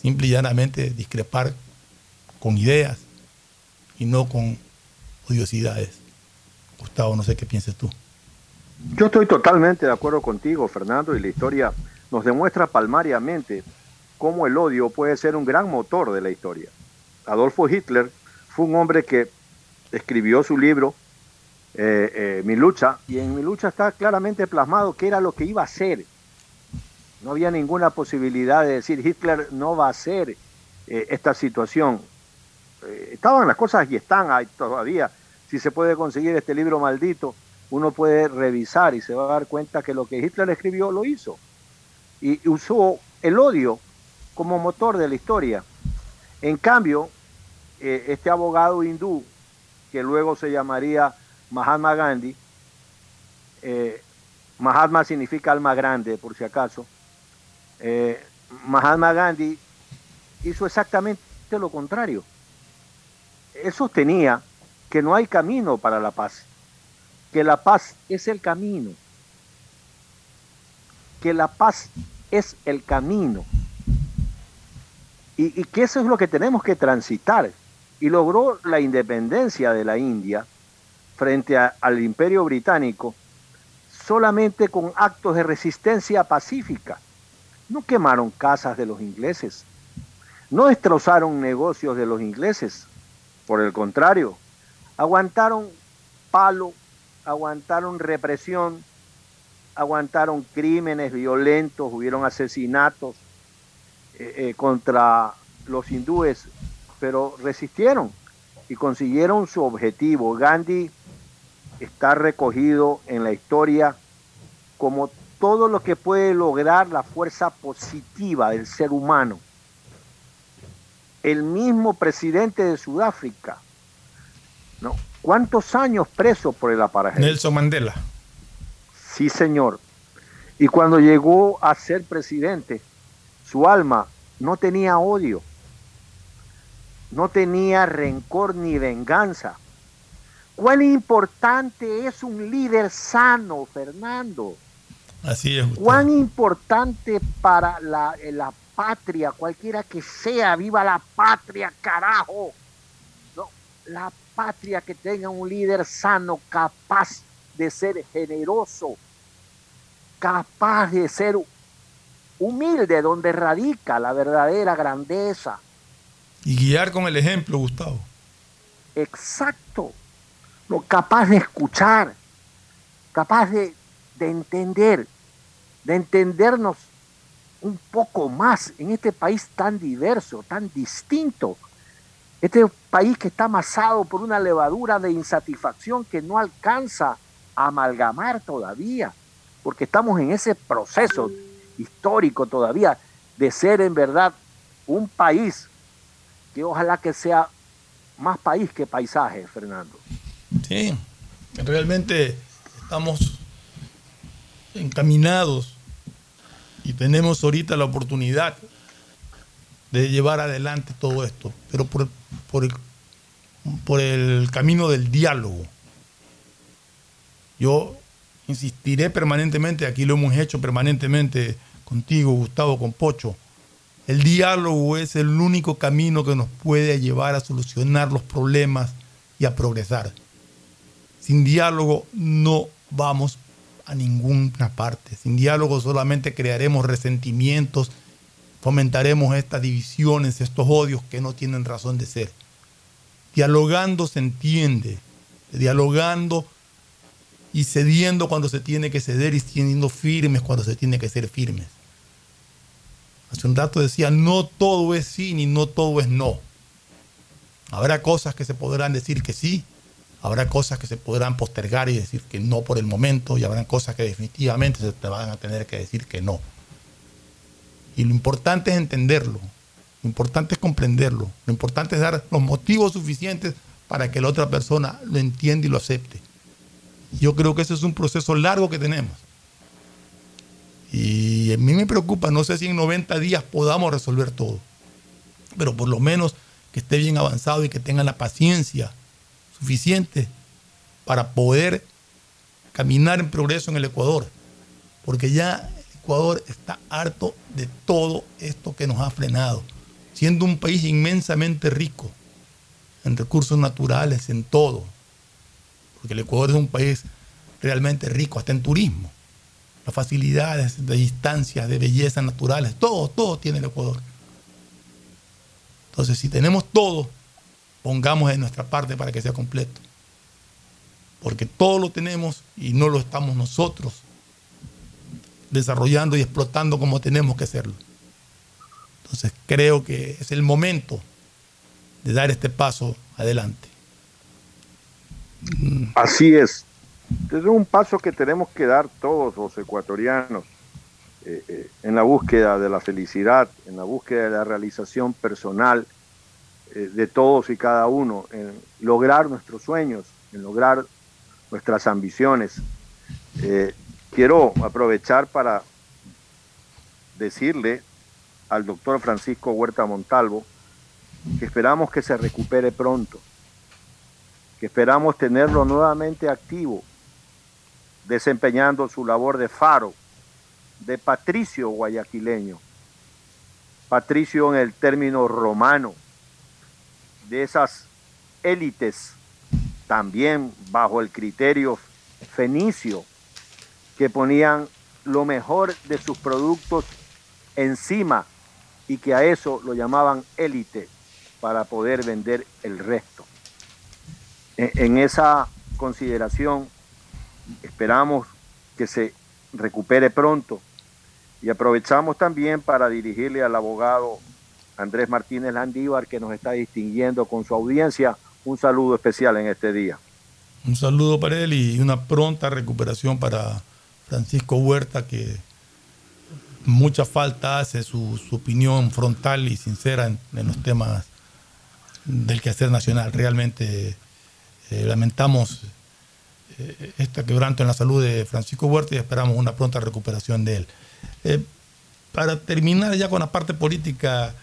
Simple y llanamente discrepar con ideas y no con odiosidades. Gustavo, no sé qué pienses tú. Yo estoy totalmente de acuerdo contigo, Fernando, y la historia nos demuestra palmariamente cómo el odio puede ser un gran motor de la historia. Adolfo Hitler fue un hombre que escribió su libro eh, eh, Mi lucha, y en mi lucha está claramente plasmado qué era lo que iba a hacer. No había ninguna posibilidad de decir Hitler no va a hacer eh, esta situación. Eh, estaban las cosas y están ahí todavía. Si se puede conseguir este libro maldito, uno puede revisar y se va a dar cuenta que lo que Hitler escribió lo hizo. Y usó el odio como motor de la historia. En cambio, eh, este abogado hindú, que luego se llamaría Mahatma Gandhi, eh, Mahatma significa alma grande, por si acaso, eh, Mahatma Gandhi hizo exactamente lo contrario. Él sostenía que no hay camino para la paz, que la paz es el camino, que la paz es el camino y, que eso es lo que tenemos que transitar. Y logró la independencia de la India frente al imperio británico solamente con actos de resistencia pacífica. No quemaron casas de los ingleses, no destrozaron negocios de los ingleses, por el contrario, aguantaron palo, aguantaron represión, aguantaron crímenes violentos, hubieron asesinatos eh, eh, contra los hindúes, pero resistieron y consiguieron su objetivo. Gandhi está recogido en la historia como todo lo que puede lograr la fuerza positiva del ser humano. El mismo presidente de Sudáfrica, ¿no? ¿Cuántos años preso por el apartheid? Nelson Mandela. Sí, señor. Y cuando llegó a ser presidente, su alma no tenía odio, no tenía rencor ni venganza. ¿Cuán importante es un líder sano, Fernando? Así es. ¿Cuán importante para la, eh, la patria, cualquiera que sea, viva la patria, carajo? No, la patria que tenga un líder sano, capaz de ser generoso, capaz de ser humilde, donde radica la verdadera grandeza. Y guiar con el ejemplo, Gustavo. Exacto. Lo capaz de escuchar, capaz de, de entender, de entendernos un poco más en este país tan diverso, tan distinto. Este país que está amasado por una levadura de insatisfacción que no alcanza a amalgamar todavía, porque estamos en ese proceso histórico todavía de ser en verdad un país que ojalá que sea más país que paisaje, Fernando. Sí, realmente estamos encaminados y tenemos ahorita la oportunidad de llevar adelante todo esto, pero por, por, el, camino del diálogo. Yo insistiré permanentemente, aquí lo hemos hecho permanentemente contigo, Gustavo, con Pocho. El diálogo es el único camino que nos puede llevar a solucionar los problemas y a progresar. Sin diálogo no vamos a ninguna parte. Sin diálogo solamente crearemos resentimientos, fomentaremos estas divisiones, estos odios que no tienen razón de ser. Dialogando se entiende, dialogando y cediendo cuando se tiene que ceder y siendo firmes cuando se tiene que ser firmes. Hace un rato decía, no todo es sí ni no todo es no. Habrá cosas que se podrán decir que sí, Habrá cosas que se podrán postergar y decir que no por el momento, y habrán cosas que definitivamente se te van a tener que decir que no. Y lo importante es entenderlo, lo importante es comprenderlo, lo importante es dar los motivos suficientes para que la otra persona lo entienda y lo acepte. Yo creo que ese es un proceso largo que tenemos. Y a mí me preocupa, no sé si en 90 días podamos resolver todo, pero por lo menos que esté bien avanzado y que tenga la paciencia suficiente para poder caminar en progreso en el Ecuador. Porque ya Ecuador está harto de todo esto que nos ha frenado, siendo un país inmensamente rico en recursos naturales, en todo. Porque el Ecuador es un país realmente rico, hasta en turismo. Las facilidades de distancias, de bellezas naturales, todo, todo tiene el Ecuador. Entonces, si tenemos todo, pongamos en nuestra parte para que sea completo. Porque todo lo tenemos y no lo estamos nosotros desarrollando y explotando como tenemos que hacerlo. Entonces creo que es el momento de dar este paso adelante. Así es. Es un paso que tenemos que dar todos los ecuatorianos eh, eh, en la búsqueda de la felicidad, en la búsqueda de la realización personal eh, de todos y cada uno, en lograr nuestros sueños, en lograr nuestras ambiciones. Quiero aprovechar para decirle al doctor Francisco Huerta Montalvo que esperamos que se recupere pronto, que esperamos tenerlo nuevamente activo, desempeñando su labor de faro, de patricio guayaquileño, patricio en el término romano, de esas élites, también bajo el criterio fenicio, que ponían lo mejor de sus productos encima y que a eso lo llamaban élite para poder vender el resto. E, en esa consideración esperamos que se recupere pronto y aprovechamos también para dirigirle al abogado Andrés Martínez Landívar que nos está distinguiendo con su audiencia un saludo especial en este día. Un saludo para él y una pronta recuperación para Francisco Huerta que mucha falta hace su, opinión frontal y sincera en, los temas del quehacer nacional. Realmente eh, lamentamos eh, este quebranto en la salud de Francisco Huerta y esperamos una pronta recuperación de él. Eh, para terminar ya con la parte política,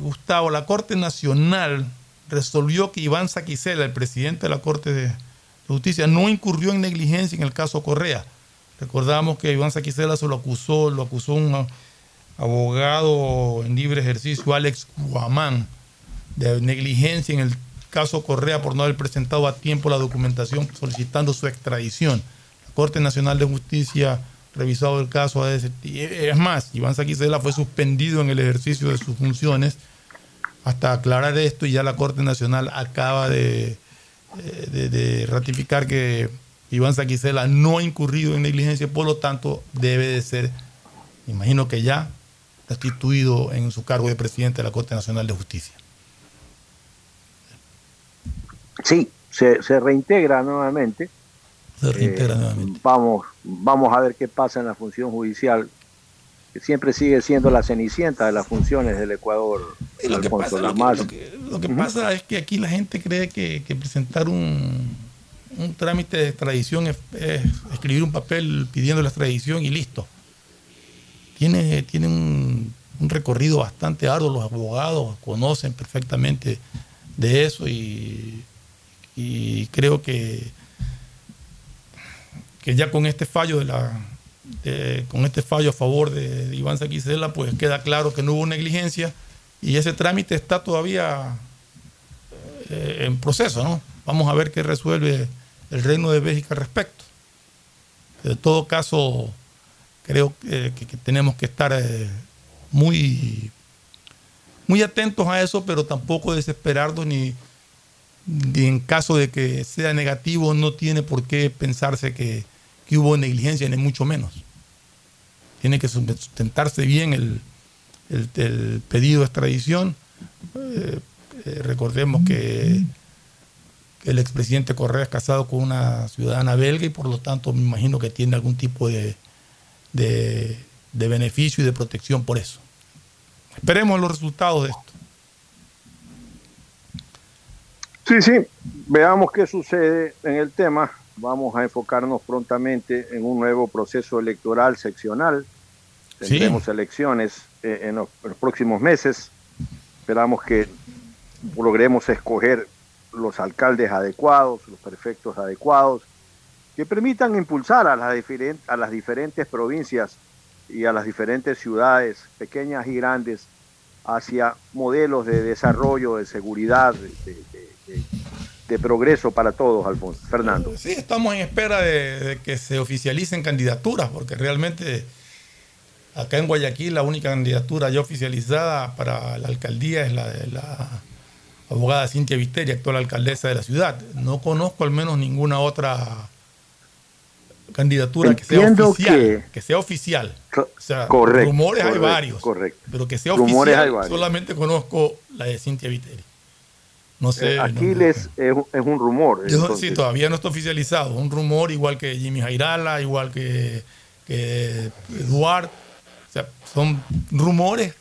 Gustavo, la Corte Nacional resolvió que Iván Saquicela, el presidente de la Corte de Justicia, no incurrió en negligencia en el caso Correa Recordamos que Iván Saquicela se lo acusó, lo acusó un abogado en libre ejercicio, Alex Guamán, de negligencia en el caso Correa por no haber presentado a tiempo la documentación solicitando su extradición. La Corte Nacional de Justicia revisado el caso. Es más, Iván Saquicela fue suspendido en el ejercicio de sus funciones hasta aclarar esto y ya la Corte Nacional acaba de, eh, de ratificar que Iván Saquicela no ha incurrido en negligencia, por lo tanto debe de ser, imagino que ya, restituido en su cargo de presidente de la Corte Nacional de Justicia. Sí, se, reintegra nuevamente. Se reintegra eh, nuevamente. Vamos, vamos a ver qué pasa en la función judicial, que siempre sigue siendo la cenicienta de las funciones del Ecuador. Lo que, pasa, lo que, pasa, es que aquí la gente cree que presentar un, un trámite de extradición es, escribir un papel pidiendo la extradición y listo. Tiene, un, recorrido bastante arduo, los abogados conocen perfectamente de eso y, creo que, que ya con este fallo de la con este fallo a favor de, Iván Saquicela, pues queda claro que no hubo negligencia y ese trámite está todavía eh, en proceso, ¿no? Vamos a ver qué resuelve el Reino de Bélgica al respecto. De todo caso, creo que, tenemos que estar eh, muy, muy atentos a eso, pero tampoco desesperarnos ni, en caso de que sea negativo, no tiene por qué pensarse que, hubo negligencia, ni mucho menos. Tiene que sustentarse bien el, pedido de extradición. Eh, eh, recordemos que el expresidente Correa es casado con una ciudadana belga y por lo tanto me imagino que tiene algún tipo de, de, de beneficio y de protección por eso. Esperemos los resultados de esto. Sí, sí, veamos qué sucede en el tema. Vamos a enfocarnos prontamente en un nuevo proceso electoral seccional. Tendremos elecciones eh, en, los, en los próximos meses. Esperamos que logremos escoger los alcaldes adecuados, los prefectos adecuados, que permitan impulsar a las, a las diferentes provincias y a las diferentes ciudades, pequeñas y grandes, hacia modelos de desarrollo, de seguridad, de, progreso para todos, Alfonso. Fernando. Sí, estamos en espera de que se oficialicen candidaturas, porque realmente acá en Guayaquil la única candidatura ya oficializada para la alcaldía es la de la abogada Cintia Viteri, actual alcaldesa de la ciudad. No conozco al menos ninguna otra candidatura que sea oficial. que- Que, sea oficial. O sea, Correcto, rumores hay varios. correcto. Pero que sea Rumores hay oficial, varios. solamente conozco la de Cintia Viteri. No sé. Eh, no- Aquiles es, un- es un rumor. yo, sí, todavía no está oficializado. Un rumor igual que Jimmy Jairala, igual que, que Eduard. O sea, son rumores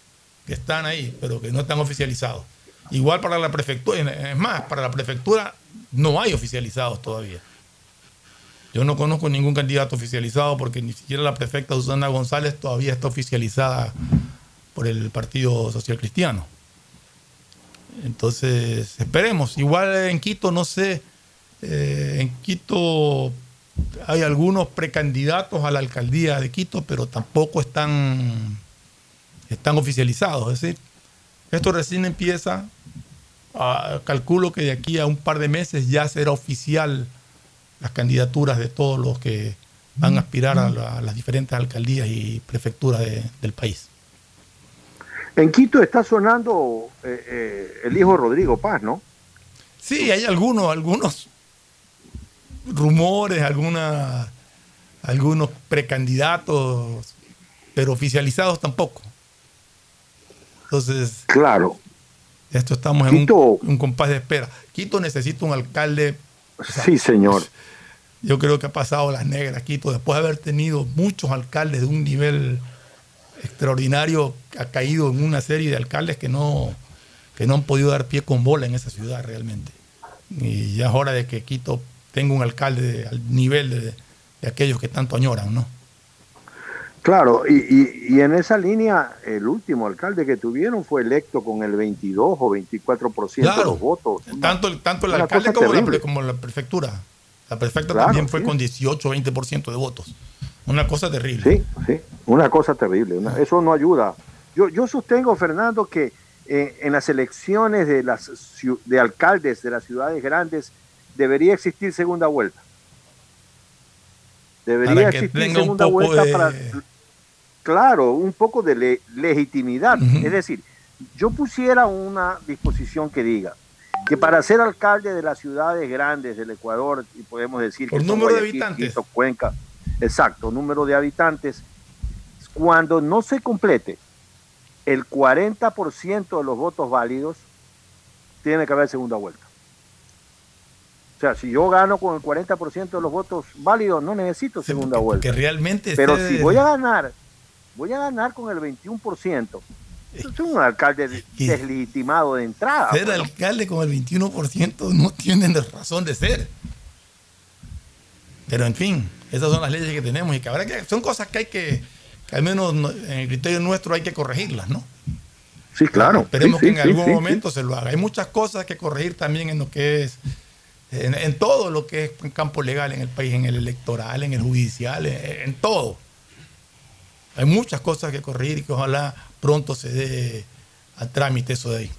que están ahí, pero que no están oficializados. Igual para la prefectura. Es más, para la prefectura no hay oficializados todavía. Yo no conozco ningún candidato oficializado porque ni siquiera la prefecta Susana González todavía está oficializada por el Partido Social Cristiano. Entonces, esperemos. Igual en Quito, no sé, eh, en Quito hay algunos precandidatos a la alcaldía de Quito, pero tampoco están, están oficializados. Es decir, esto recién empieza. Ah, calculo que de aquí a un par de meses ya será oficial las candidaturas de todos los que van a aspirar a, la- a las diferentes alcaldías y prefecturas de- del país. En Quito está sonando eh, eh, el hijo Rodrigo Paz, ¿no? Sí, hay algunos, algunos rumores, alguna, algunos precandidatos, pero oficializados tampoco. Entonces, Claro. Esto estamos en un, un compás de espera. Quito necesita un alcalde. o sea, Sí, señor. Yo creo que ha pasado las negras Quito, después de haber tenido muchos alcaldes de un nivel extraordinario, ha caído en una serie de alcaldes que no, que no han podido dar pie con bola en esa ciudad realmente. Y ya es hora de que Quito tenga un alcalde de- al nivel de, de aquellos que tanto añoran, ¿no? Claro, y, y- y en esa línea, el último alcalde que tuvieron fue electo con el 22 o 24% de Claro. los votos. Tanto, el- tanto el una alcalde como la, como la prefectura. La prefecta Claro, también fue sí. con 18 o 20% de votos. Una cosa terrible. Sí, sí, una cosa terrible. una- eso no ayuda. Yo, yo sostengo, Fernando, que eh, en las elecciones de, las, de alcaldes de las ciudades grandes debería existir segunda vuelta. Debería existir segunda vuelta de- para, claro, un poco de le- legitimidad. Es decir, yo pusiera una disposición que diga que para ser alcalde de las ciudades grandes del Ecuador, y podemos decir Por que número de habitantes. Quito, Cuenca, exacto, número de habitantes, cuando no se complete el 40% de los votos válidos, tiene que haber segunda vuelta. O sea, si yo gano con el 40% de los votos válidos, no necesito segunda vuelta. Que realmente Pero esté- si voy a ganar, voy a ganar con el 21%. Es un alcalde de- deslegitimado de entrada. Ser pues, alcalde con el 21% no tienen razón de ser. Pero en fin, esas son las leyes que tenemos y que habrá que. Son cosas que hay que, que al menos no- en el criterio nuestro hay que corregirlas, ¿no? Sí, claro. Esperemos Sí, que en algún sí, momento se lo haga. Hay muchas cosas que corregir también en lo que es, en, en todo lo que es campo legal en el país, en el electoral, en el judicial, en, en todo. Hay muchas cosas que corregir y que ojalá pronto se dé al trámite eso de ahí.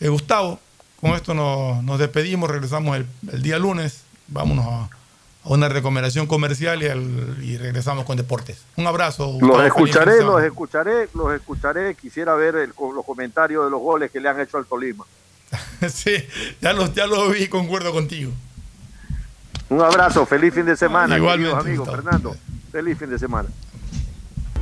Eh, Gustavo, con esto nos, nos despedimos, regresamos el, el día lunes, vámonos a, a una recomendación comercial y, al- y regresamos con deportes. Un abrazo. Gustavo, Los escucharé, los escucharé, los escucharé. Quisiera ver el- los comentarios de los goles que le han hecho al Tolima. sí, ya lo, ya lo vi concuerdo contigo. Un abrazo, feliz fin de semana, Igualmente, queridos amigos. Fernando, feliz fin de semana.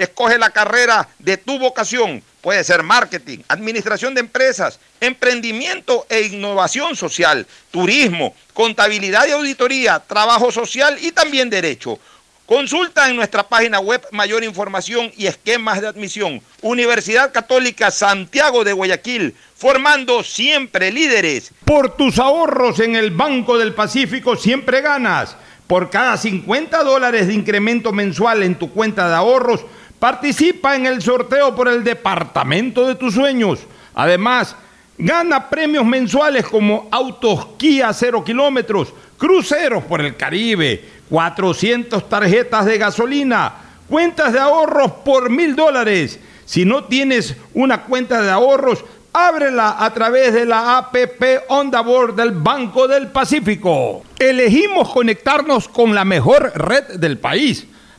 Escoge la carrera de tu vocación. Puede ser marketing, administración de empresas, emprendimiento e innovación social, turismo, contabilidad y auditoría, trabajo social y también derecho. Consulta en nuestra página web mayor información y esquemas de admisión. Universidad Católica Santiago de Guayaquil, formando siempre líderes. Por tus ahorros en el Banco del Pacífico siempre ganas. Por cada 50 dólares de incremento mensual en tu cuenta de ahorros, participa en el sorteo por el departamento de tus sueños. Además, gana premios mensuales como autos Kia 0 kilómetros, cruceros por el Caribe, 400 tarjetas de gasolina, cuentas de ahorros por mil dólares. Si no tienes una cuenta de ahorros, ábrela a través de la APP Onda Board del Banco del Pacífico. Elegimos conectarnos con la mejor red del país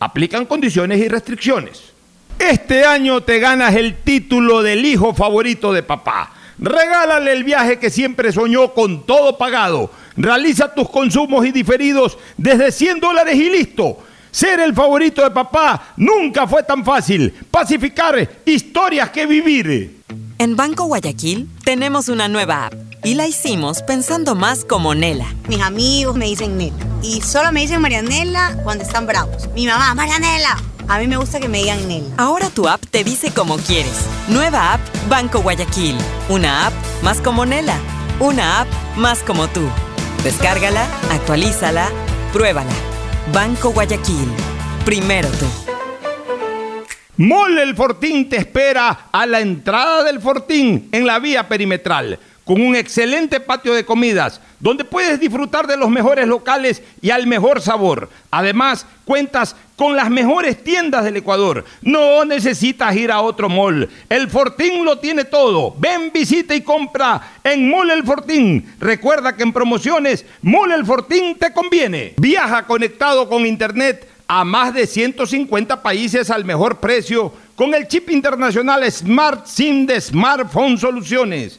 Aplican condiciones y restricciones. Este año te ganas el título del hijo favorito de papá. Regálale el viaje que siempre soñó con todo pagado. Realiza tus consumos y diferidos desde 100 dólares y listo. Ser el favorito de papá nunca fue tan fácil. Pacificar historias que vivir. En Banco Guayaquil tenemos una nueva app y la hicimos pensando más como Nela. Mis amigos me dicen Nela y solo me dicen Marianela cuando están bravos. Mi mamá, Marianela. A mí me gusta que me digan Nela. Ahora tu app te dice como quieres. Nueva app Banco Guayaquil. Una app más como Nela. Una app más como tú. Descárgala, actualízala, pruébala. Banco Guayaquil. Primero tú. Mole el Fortín te espera a la entrada del Fortín en la vía perimetral con un excelente patio de comidas, donde puedes disfrutar de los mejores locales y al mejor sabor. Además, cuentas con las mejores tiendas del Ecuador. No necesitas ir a otro mall. El Fortín lo tiene todo. Ven, visita y compra en Mall El Fortín. Recuerda que en promociones, Mall El Fortín te conviene. Viaja conectado con Internet a más de 150 países al mejor precio con el chip internacional Smart SIM de Smartphone Soluciones.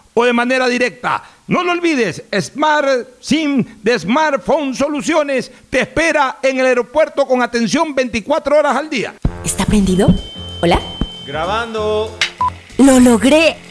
o de manera directa. No lo olvides, Smart SIM de Smartphone Soluciones te espera en el aeropuerto con atención 24 horas al día. ¿Está prendido? ¿Hola? Grabando. ¡Lo logré!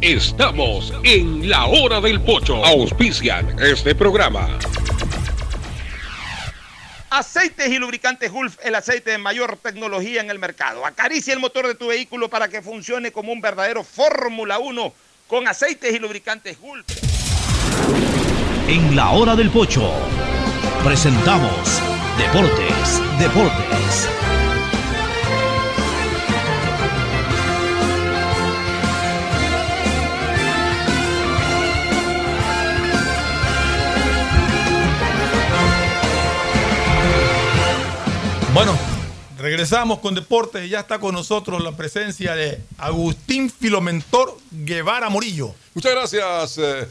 Estamos en la hora del pocho. Auspician este programa. Aceites y lubricantes Gulf, el aceite de mayor tecnología en el mercado. Acaricia el motor de tu vehículo para que funcione como un verdadero Fórmula 1 con aceites y lubricantes Gulf. En la hora del pocho presentamos Deportes, Deportes. Bueno, regresamos con deportes y ya está con nosotros la presencia de Agustín Filomentor Guevara Morillo. Muchas gracias, eh,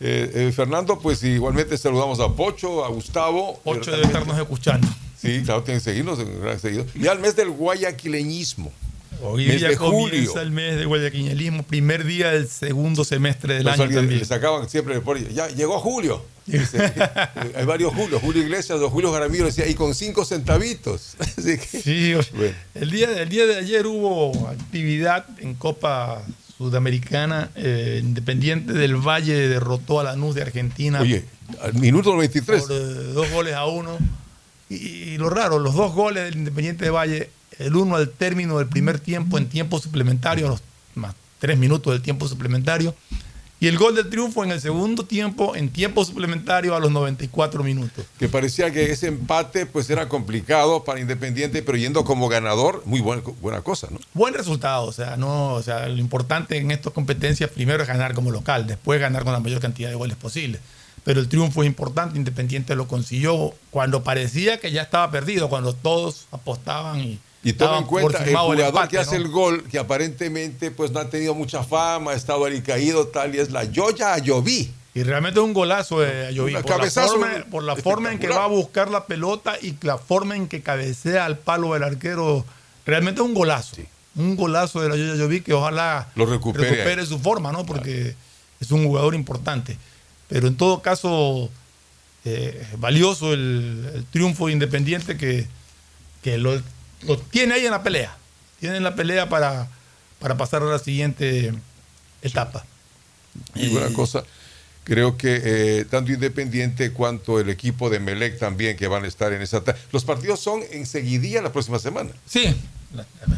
eh, eh, Fernando. Pues igualmente saludamos a Pocho, a Gustavo. Pocho debe estarnos escuchando. Sí, claro, tienen que seguirnos. seguido. Y al mes del guayaquileñismo. Hoy mes día de comienza julio. el mes de guayaquileñismo, primer día del segundo semestre del año también. le sacaban siempre por ya llegó Julio. Dice, eh, hay varios Julios, Julio Iglesias, los Julio Jaramillo decía, y con cinco centavitos. Así que, Sí, bueno. el, día, el día de ayer hubo actividad en Copa Sudamericana. eh, Independiente del Valle derrotó a Lanús de Argentina. Oye, al minuto 23. Por eh, dos goles a uno. Y, y lo raro, los dos goles del Independiente de Valle, el uno al término del primer tiempo en tiempo suplementario, a los más tres minutos del tiempo suplementario. Y el gol del triunfo en el segundo tiempo, en tiempo suplementario a los 94 minutos. que parecía que ese empate pues era complicado para Independiente, pero yendo como ganador, muy buena, buena cosa, ¿no? Buen resultado, o sea, no, o sea, lo importante en estas competencias primero es ganar como local, después ganar con la mayor cantidad de goles posible. Pero el triunfo es importante, Independiente lo consiguió cuando parecía que ya estaba perdido, cuando todos apostaban y, Y toma en cuenta el jugador empate, que hace ¿no? el gol, que aparentemente pues no ha tenido mucha fama, ha estado alicaído, tal, y es la Yoya Ayoví. Y realmente es un golazo de Ayoví. Por la, forma, por la forma en que va a buscar la pelota y la forma en que cabecea al palo del arquero. Realmente es un golazo. Un golazo de la Yoya Ayoví que ojalá Lo recupere. su forma, ¿no? Porque es un jugador importante. Pero en todo caso, eh, valioso el, el triunfo de Independiente que, que lo, lo tiene ahí en la pelea. Tiene en la pelea para, para pasar a la siguiente etapa. Y una cosa, creo que eh, tanto Independiente cuanto el equipo de Melec también que van a estar en esa... Los partidos son enseguidilla la próxima semana. Sí,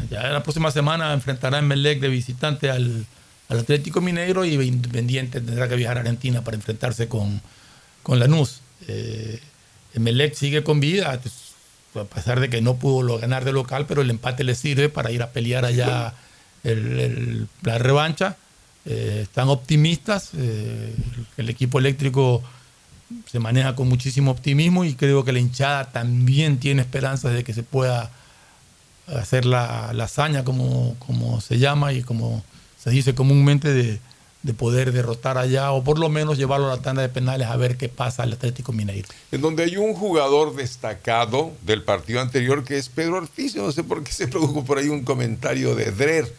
ya la próxima semana enfrentará en Melec de visitante al, al Atlético Mineiro y Independiente tendrá que viajar a Argentina para enfrentarse con, con Lanús. Eh, Melec sigue con vida, a pesar de que no pudo ganar de local, pero el empate le sirve para ir a pelear allá la revancha. Eh, están optimistas, eh, el equipo eléctrico se maneja con muchísimo optimismo y creo que la hinchada también tiene esperanzas de que se pueda hacer la, la hazaña, como, como se llama y como se dice comúnmente, de, de poder derrotar allá o por lo menos llevarlo a la tanda de penales a ver qué pasa al Atlético Mineiro. En donde hay un jugador destacado del partido anterior que es Pedro Ortiz. No sé por qué se produjo por ahí un comentario de Drer.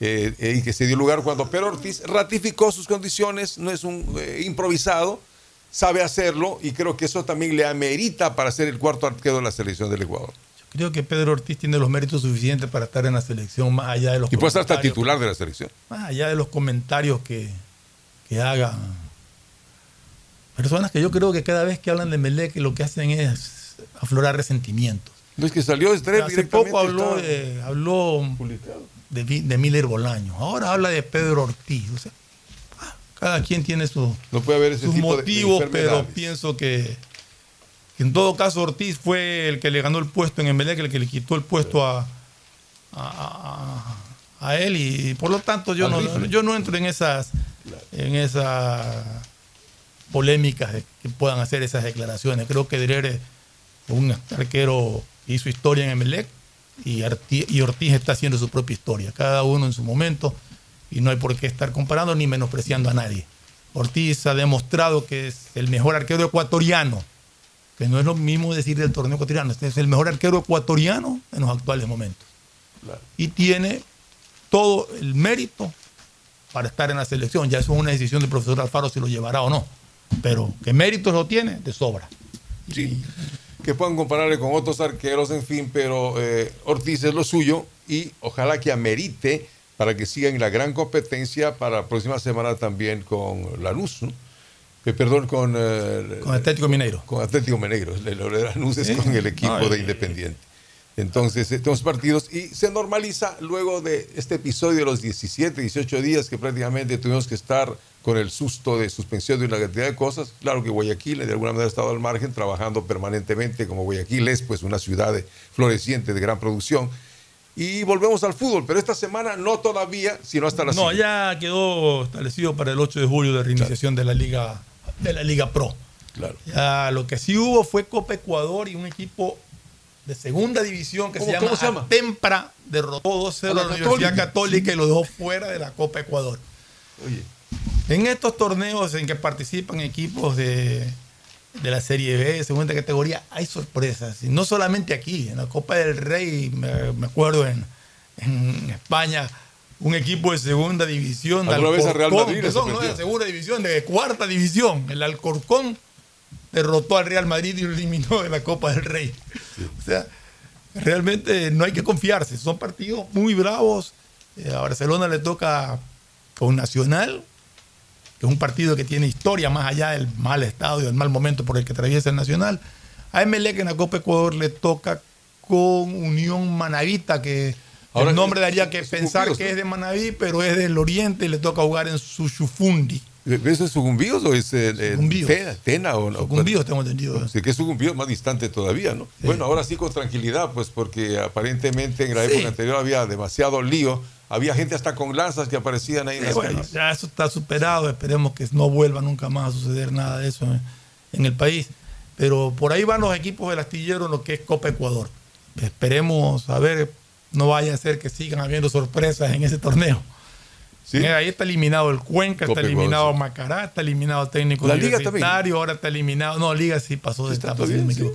eh, eh, y que se dio lugar cuando Pedro Ortiz ratificó sus condiciones, no es un eh, improvisado, sabe hacerlo y creo que eso también le amerita para ser el cuarto arquero de la selección del Ecuador. Creo que Pedro Ortiz tiene los méritos suficientes para estar en la selección más allá de los Y puede ser hasta titular de la selección. más allá de los comentarios que, que hagan personas que yo creo que cada vez que hablan de Melec lo que hacen es aflorar resentimientos. No es que salió Drer Hace poco habló, de, habló de, de Miller Bolaño, ahora habla de Pedro Ortiz. O sea, ah, cada quien tiene su- No puede haber ese sus motivos, pero pienso que en todo caso Ortiz fue el que le ganó el puesto en Emelec, el que le quitó el puesto a, a, él y por lo tanto yo no, yo no entro en esas en esas polémicas que puedan hacer esas declaraciones. Creo que Dreher es un arquero que hizo historia en Emelec y, y Ortiz está haciendo su propia historia, cada uno en su momento y no hay por qué estar comparando ni menospreciando a nadie. Ortiz ha demostrado que es el mejor arquero ecuatoriano, que no es lo mismo decir del torneo ecuatoriano, este es el mejor arquero ecuatoriano en los actuales momentos. Y tiene todo el mérito para estar en la selección. Ya eso es una decisión del profesor Alfaro si lo llevará o no. Pero que méritos lo tiene, de sobra. Sí. Que puedan compararle con otros arqueros, en fin, pero eh, Ortiz es lo suyo y ojalá que amerite para que siga en la gran competencia para la próxima semana también con Lanús. ¿no? Eh, perdón, con, eh, Con Atlético Mineiro. Con Atlético Mineiro. El Lanús es Sí. con el equipo de Independiente. Entonces, estos partidos y se normaliza luego de este episodio de los 17, 18 días que prácticamente tuvimos que estar con el susto de suspensión de una cantidad de cosas. Claro que Guayaquil de alguna manera ha estado al margen, trabajando permanentemente como Guayaquil es pues una ciudad de- floreciente de gran producción. Y volvemos al fútbol, pero esta semana no todavía, sino hasta la No, siguiente. ya quedó establecido para el 8 de julio de reiniciación de la Liga de la Liga Pro. Claro. Ya lo que sí hubo fue Copa Ecuador y un equipo de segunda división que se ¿Cómo- llama, cómo se llama? Tempra derrotó 2-0 A la la Universidad Católica. Católica y lo dejó fuera de la Copa Ecuador. Oye. En estos torneos en que participan equipos de, de la Serie B, segunda categoría, hay sorpresas. Y no solamente aquí, en la Copa del Rey, me, me acuerdo en, en España, un equipo de segunda división. de ¿Alguna vez a Real Alcorcón, Madrid perdón, no de segunda división, de cuarta división. El Alcorcón derrotó al Real Madrid y lo eliminó de la Copa del Rey. O sea, realmente no hay que confiarse. Son partidos muy bravos. Eh, a Barcelona le toca con Nacional, que es un partido que tiene historia más allá del mal estado y del mal momento por el que atraviesa el Nacional. A Emelec en la Copa Ecuador le toca con Unión Manavita, que Ahora, el nombre daría que pensar que es de Manaví, pero es del oriente y le toca jugar en Sushufundi. ¿Eso es Sucumbíos o es eh, eh. Tena, Tena o no? Sucumbíos, tengo entendido. Sí, que es Sucumbíos más distante todavía, ¿no? Bueno, ahora sí con tranquilidad, pues porque aparentemente en la Sí. época anterior había demasiado lío. Había gente hasta con lanzas que aparecían ahí en Eh, las bueno, calles. ya eso está superado, esperemos que no vuelva nunca más a suceder nada de eso en, en el país. Pero por ahí van los equipos del astillero en lo que es Copa Ecuador. Esperemos a ver, no vaya a ser que sigan habiendo sorpresas en ese torneo. Mira, ahí está eliminado el Cuenca, está eliminado. Macará, está eliminado Técnico La Liga Universitario, ahora está eliminado, no, Liga sí pasó de etapa, bien, sí.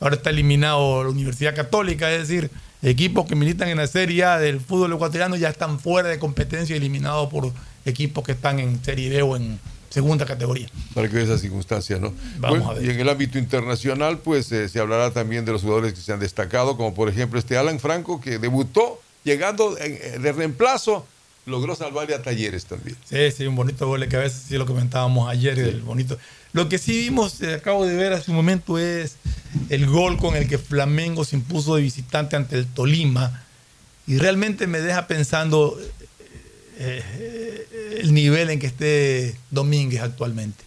Ahora está eliminado la Universidad Católica, es decir, equipos que militan en la Serie A del fútbol ecuatoriano ya están fuera de competencia, eliminados por equipos que están en Serie B o en segunda categoría. Para que vea esa circunstancia, ¿no? Vamos Bueno, a ver. Y en el ámbito internacional, pues eh, se hablará también de los jugadores que se han destacado, como por ejemplo este Alan Franco, que debutó llegando eh, de reemplazo, logró salvarle a Talleres también. Sí, sí, un bonito gol de cabeza, sí lo comentábamos ayer, el bonito. Lo que sí vimos, eh, acabo de ver hace un momento, es el gol con el que Flamengo se impuso de visitante ante el Tolima. Y realmente me deja pensando eh, el nivel en que esté Domínguez actualmente.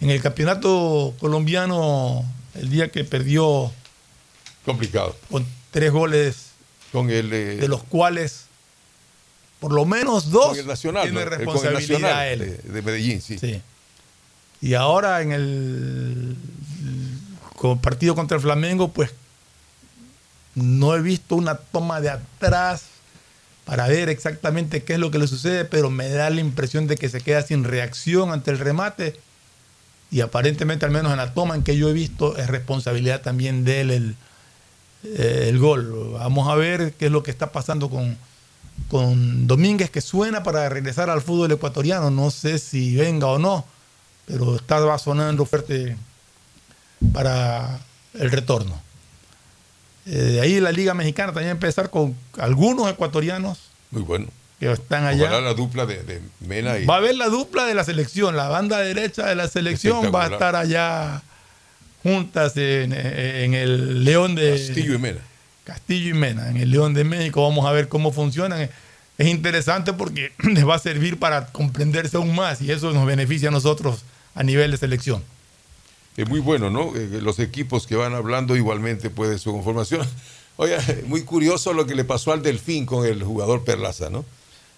En el campeonato colombiano, el día que perdió Complicado. con tres goles, Con el, eh, de los cuales por lo menos dos con el Nacional, tiene ¿no? Eh, el responsabilidad él. de, de Medellín, sí. Sí. Y ahora en el, con- partido contra el Flamengo, pues no he visto una toma de atrás para ver exactamente qué es lo que le sucede, pero me da la impresión de que se queda sin reacción ante el remate. Y aparentemente, al menos en la toma en que yo he visto, es responsabilidad también de él el, eh, el gol. Vamos a ver qué es lo que está pasando con, con Domínguez, que suena para regresar al fútbol ecuatoriano. No sé si venga o no, pero estaba sonando fuerte para el retorno. Eh, de ahí la Liga Mexicana también empezar con algunos ecuatorianos Muy bueno. que están allá. Ojalá la dupla de, de Mena y Va a haber la dupla de la selección, la banda derecha de la selección va a estar allá juntas en, en el León de Castillo y Mena. Castillo y Mena, en el León de México. Vamos a ver cómo funcionan. Es interesante porque les va a servir para comprenderse aún más y eso nos beneficia a nosotros a nivel de selección. Es muy bueno, ¿no? Eh, Los equipos que van hablando igualmente puede su conformación. Oye, muy curioso lo que le pasó al Delfín con el jugador Perlaza, ¿no?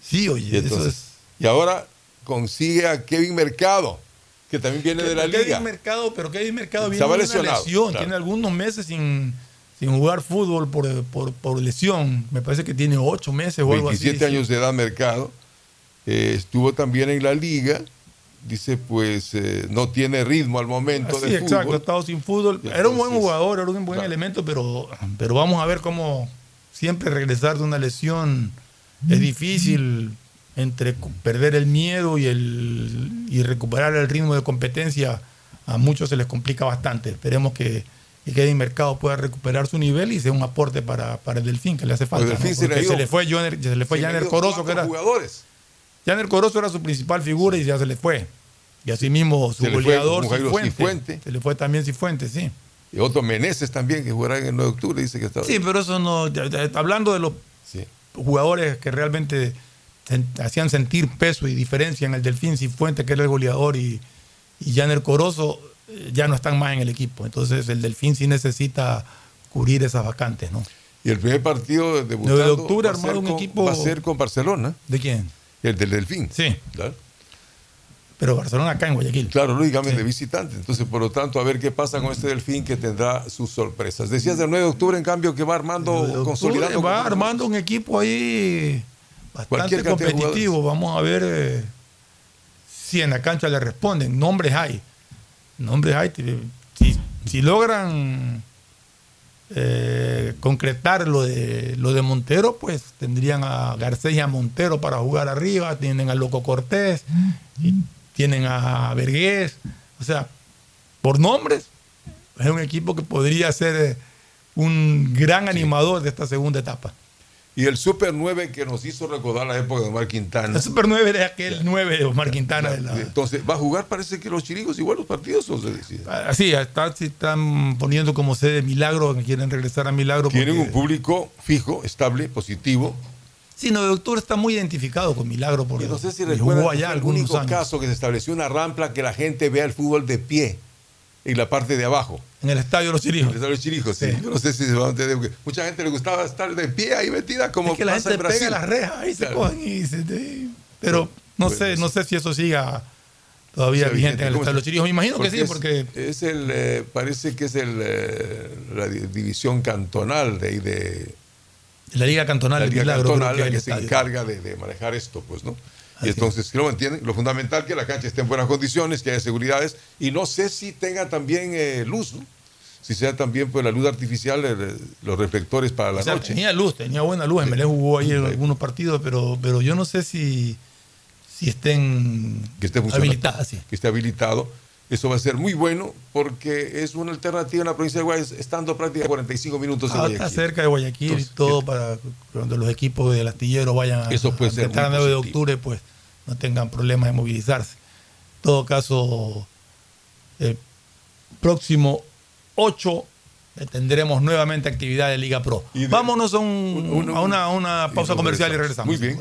Sí, oye, Y, entonces- eso y ahora consigue a Kevin Mercado, que también viene de la Kevin liga. Mercado, pero Kevin Mercado viene de una lesión, claro. tiene algunos meses sin, sin jugar fútbol por, por, por lesión. Me parece que tiene ocho meses o algo así. 27 años de edad Mercado. Eh, estuvo también en la liga. Dice, pues eh, no tiene ritmo al momento Así, de exacto, ha fútbol. estado sin fútbol. Y Era un buen jugador, era un buen elemento, pero, pero vamos a ver cómo siempre regresar de una lesión es difícil entre perder el miedo y, el, y recuperar el ritmo de competencia. A muchos se les complica bastante. Esperemos que, que Kevin Mercado pueda recuperar su nivel y sea un aporte para, para el Delfín, que le hace falta. El ¿no? se le se fue se le fue Janer Corozo, que era, jugadores. Janer Corozo era su principal figura y ya se le fue. Y asimismo su Se le fue goleador como Jairo Cifuente. Cifuente. Se le fue también Cifuentes, sí. Y otro Meneses también, que jugará en el 9 de octubre, dice que está. Sí, pero eso no. Hablando de los jugadores que realmente hacían sentir peso y diferencia en el Delfín Cifuentes, que era el goleador, y, y Janer Corozo, eh, ya no están más en el equipo. Entonces el Delfín sí necesita cubrir esas vacantes, ¿no? Y el primer partido debutando 9 de octubre va a ser un con- equipo- Va a ser con Barcelona. ¿De quién? El del Delfín. Sí. Claro. Pero Barcelona acá en Guayaquil. Claro, lógicamente, visitante. Entonces, por lo tanto, a ver qué pasa con este Delfín que tendrá sus sorpresas. Decías del 9 de octubre, en cambio, que va armando, consolidando. va armando un equipo ahí bastante competitivo. Vamos a ver eh, si en la cancha le responden. Nombres hay. Nombres hay. Si, si logran eh, concretar lo de, lo de Montero, pues tendrían a Garcés y a Montero para jugar arriba. Tienen a Loco Cortés. Y tienen a Vergués. O sea, por nombres, es un equipo que podría ser eh, un gran animador de esta segunda etapa. Y el Super 9 que nos hizo recordar la época de Omar Quintana. El Super 9 era aquel 9 de Omar Quintana. de la- Entonces, ¿va a jugar? Parece que los chirigos igual los partidos o se decide. Así, está, sí están poniendo como sede Milagro, que quieren regresar a Milagro. Tienen porque- un público fijo, estable, positivo. Sí, 9 de octubre está muy identificado con Milagro porque No sé si recuerdan allá el único años. caso que se estableció una rampla que la gente vea el fútbol de pie en la parte de abajo. En el estadio de los Chirijos. En el estadio de los Chirijos, sí. Yo no sé si se va a entender. Mucha gente le gustaba estar de pie ahí metida como Es que la pasa gente en Brasil. pega las rejas ahí se Claro. cogen y se... te- Pero no Bueno, sé, no sé si eso siga todavía Sea vigente en el ¿Cómo estadio de los Chirijos. Me imagino que sí, es- porque Es el, eh, parece que es el, eh, la di- división cantonal de ahí de... la Liga Cantonal la Liga Milagro cantonal que la es que el se estadio. encarga de, de manejar esto, pues, ¿no? Así Y entonces, que lo entienden, lo fundamental que la cancha esté en buenas condiciones, que haya seguridades, y no sé si tenga también eh, luz, ¿no? Si sea también pues la luz artificial, eh, los reflectores para la O sea, noche. tenía luz, tenía buena luz. Melé jugó ahí en algunos partidos, pero, pero yo no sé si, si estén que esté habilitadas. sí. que esté habilitado. Eso va a ser muy bueno porque es una alternativa en la provincia de Guayas, estando prácticamente a 45 minutos de Ah, Guayaquil. está cerca de Guayaquil y todo para cuando los equipos del astillero vayan a, Eso puede a ser a muy 9 de octubre, pues no tengan problemas de movilizarse. En todo caso, el próximo 8 eh, tendremos nuevamente actividad de Liga Pro. Vámonos a, un- a una, a una pausa comercial y regresamos. Muy bien.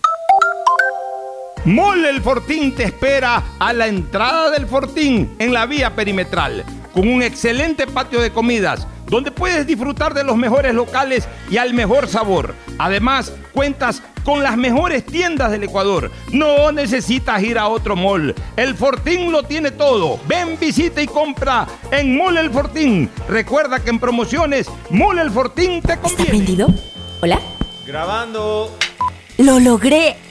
Mole El Fortín te espera a la entrada del Fortín en la vía perimetral, con un excelente patio de comidas, donde puedes disfrutar de los mejores locales y al mejor sabor. Además, cuentas con las mejores tiendas del Ecuador. No necesitas ir a otro mall. El Fortín lo tiene todo. Ven, visita y compra en Mole El Fortín. Recuerda que en promociones, Mole El Fortín te conviene. ¿Está prendido? ¿Hola? Grabando. ¡Lo logré!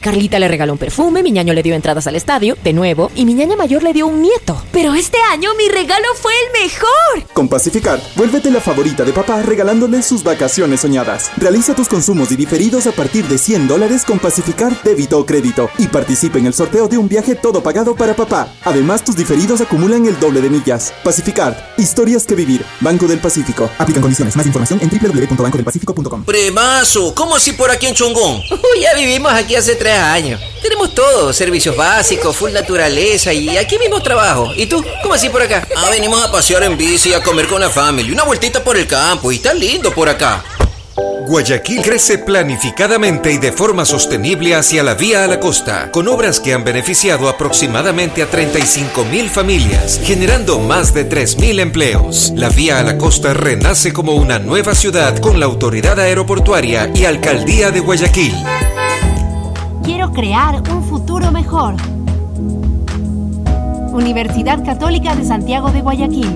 Carlita le regaló un perfume, mi ñaño le dio entradas al estadio, de nuevo, y mi ñaña mayor le dio un nieto. Pero este año mi regalo fue el mejor. Con Pacificar, vuélvete la favorita de papá regalándole sus vacaciones soñadas. Realiza tus consumos y diferidos a partir de 100 dólares con Pacificar débito o crédito y participa en el sorteo de un viaje todo pagado para papá. Además, tus diferidos acumulan el doble de millas. Pacificar, historias que vivir. Banco del Pacífico. Aplican condiciones. Más información en www.bancodelpacifico.com. Premazo, ¿cómo así por aquí en Chongón? Uy, ya vivimos aquí hace tres años. Tenemos todo, servicios básicos, full naturaleza y aquí mismo trabajo. ¿Y tú? ¿Cómo así por acá? Ah, venimos a pasear en bici, a comer con la familia, una vueltita por el campo y está lindo por acá. Guayaquil crece planificadamente y de forma sostenible hacia la vía a la costa, con obras que han beneficiado aproximadamente a 35 mil familias, generando más de 3 mil empleos. La vía a la costa renace como una nueva ciudad con la autoridad aeroportuaria y alcaldía de Guayaquil. Quiero crear un futuro mejor. Universidad Católica de Santiago de Guayaquil.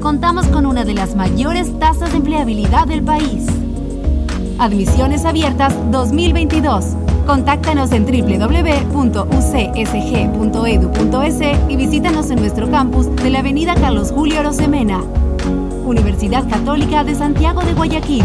Contamos con una de las mayores tasas de empleabilidad del país. Admisiones abiertas 2022. Contáctanos en www.ucsg.edu.es y visítanos en nuestro campus de la Avenida Carlos Julio Arosemena. Universidad Católica de Santiago de Guayaquil.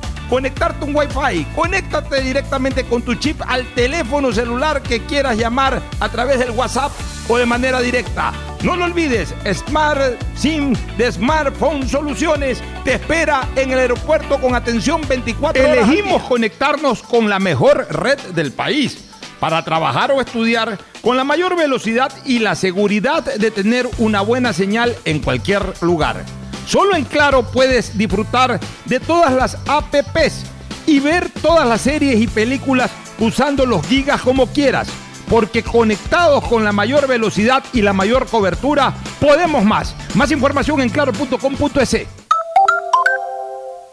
conectarte un Wi-Fi. Conéctate directamente con tu chip al teléfono celular que quieras llamar a través del WhatsApp o de manera directa. No lo olvides, Smart SIM de Smartphone Soluciones te espera en el aeropuerto con atención 24 horas. Elegimos conectarnos con la mejor red del país para trabajar o estudiar con la mayor velocidad y la seguridad de tener una buena señal en cualquier lugar. Solo en Claro puedes disfrutar de todas las apps y ver todas las series y películas usando los gigas como quieras. Porque conectados con la mayor velocidad y la mayor cobertura, podemos más. Más información en claro.com.es.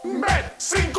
Bet593.es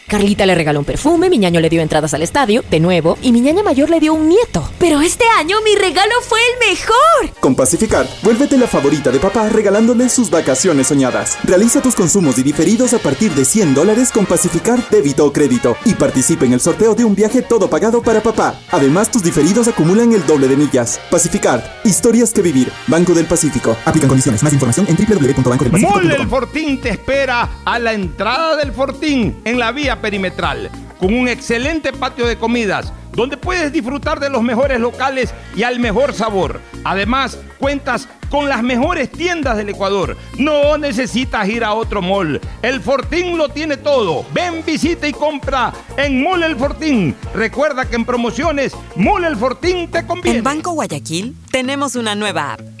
Carlita le regaló un perfume, mi ñaño le dio entradas al estadio, de nuevo, y mi ñaña mayor le dio un nieto. Pero este año mi regalo fue el mejor. Con Pacificar, vuélvete la favorita de papá regalándole sus vacaciones soñadas. Realiza tus consumos y diferidos a partir de 100 dólares con Pacificar débito o crédito y participa en el sorteo de un viaje todo pagado para papá. Además, tus diferidos acumulan el doble de millas. Pacificar, historias que vivir. Banco del Pacífico. Aplican condiciones. Más información en www.bancodelpacifico.com. Mole el Fortín te espera a la entrada del Fortín en la vía perimetral con un excelente patio de comidas donde puedes disfrutar de los mejores locales y al mejor sabor. Además, cuentas con las mejores tiendas del Ecuador. No necesitas ir a otro mall. El Fortín lo tiene todo. Ven, visita y compra en Mall El Fortín. Recuerda que en promociones Mall El Fortín te conviene. En Banco Guayaquil tenemos una nueva app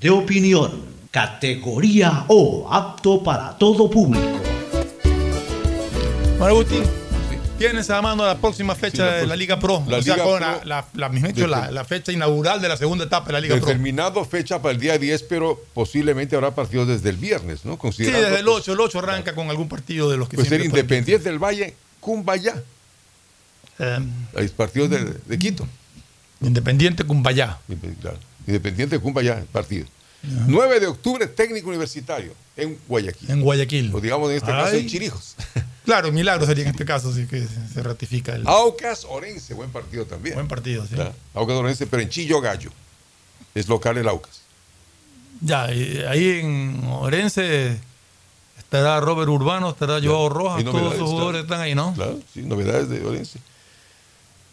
de opinión, categoría O, apto para todo público. Bueno, Agustín, tienes a mano la próxima fecha Sí, la de la Liga Pro. la o sea, Liga con Pro- la, la, de- la- la fecha inaugural de la segunda etapa de la Liga Pro. Determinado fecha para el día 10, pero posiblemente habrá partidos desde el viernes, ¿no? Sí, desde el 8. El 8 arranca con algún partido de los que Pues pueden- Independiente del Valle, Cumbayá. Hay partidos de, de Quito. Independiente Cumbayá. Claro. Independiente de Cumbayá, partido. 9 de octubre, técnico universitario en Guayaquil. En Guayaquil. O digamos en este caso en Chirijos. Claro, milagro sería en este caso, así que se- ratifica el Aucas Orense, buen partido también. buen partido. sí. Claro. Aucas Orense, pero en Chillo Gallo. Es local el Aucas. Ya, y ahí en Orense estará Robert Urbano, estará Joao Rojas, todos esos jugadores claro. están ahí, ¿no? Claro, sí, novedades de Orense.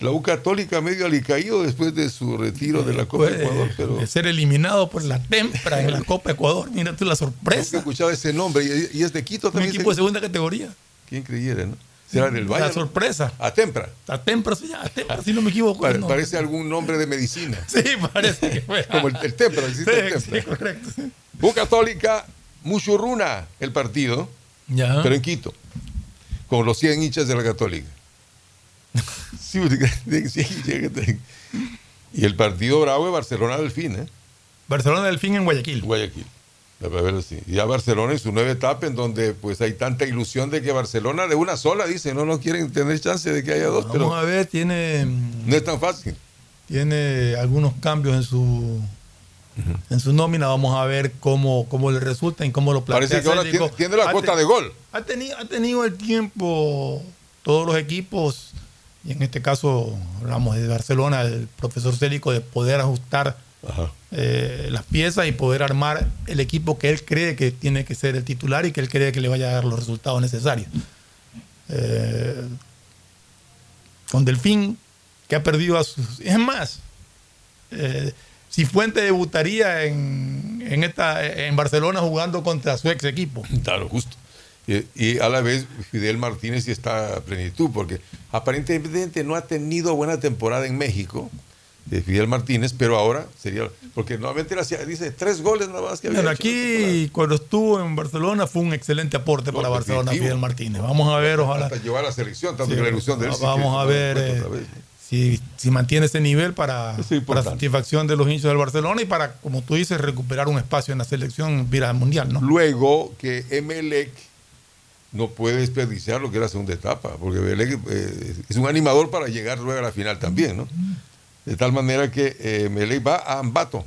La U Católica medio alicaído después de su retiro de la Copa de- Ecuador, pero de ser eliminado por la Tempra en la Copa Ecuador. Mira tú la nunca he sorpresa. escuchado ese nombre y, es de Quito Un también. equipo de segunda categoría. ¿Quién creyera, no? Será del Valle. La sorpresa. A Tempra. La Tempra, sí, ya, Tempra, si no me equivoco. Pare- no. Parece algún nombre de medicina. Sí, parece que fue. Como el, el Tempra, existe Sí, el Tempra. sí, correcto. sí. U Católica, Muchurruna, el partido, Ya. pero en Quito, con los 100 hinchas de la Católica. Sí, porque- de 100 hinchas. y el partido bravo de Barcelona Delfín, ¿eh? Barcelona del fin en Guayaquil. Guayaquil. Sí. Y ya Barcelona en su nueva etapa, en donde pues hay tanta ilusión de que Barcelona de una sola, dice, no, no quieren tener chance de que haya dos, Vamos pero a ver, tiene, no es tan fácil. tiene algunos cambios en su en su nómina. Vamos a ver cómo, cómo le resulta y cómo lo plantea. Parece que ahora tiene, tiene la cuota de gol. Ha tenido, ha tenido el tiempo todos los equipos, y en este caso hablamos de Barcelona, el profesor Célico, de poder ajustar eh, las piezas y poder armar el equipo que él cree que tiene que ser el titular y que él cree que le vaya a dar los resultados necesarios. Eh, con Delfín, que ha perdido a sus... Es más, eh, si Fuente debutaría en, en, esta, en Barcelona jugando contra su ex equipo. Claro, justo. Y, y a la vez Fidel Martínez sí está a plenitud, porque aparentemente no ha tenido buena temporada en México, de Fidel Martínez, pero ahora sería, porque nuevamente él hacía- dice tres goles nada más que había la aquí cuando estuvo en Barcelona fue un excelente aporte para Barcelona. Fidel Martínez. Vamos a ver, ojalá. Hasta llevar a la selección, tanto Sí, que la ilusión de él. sí que vamos a ver eh, si, si mantiene ese nivel para, es para satisfacción de los hinchas del Barcelona y para, como tú dices, recuperar un espacio en la selección vira mundial, ¿no? Luego que Emelec no puede desperdiciar lo que es la segunda etapa, porque Emelec eh, es un animador para llegar luego a la final también, ¿no? De tal manera que eh, Emelec va a Ambato.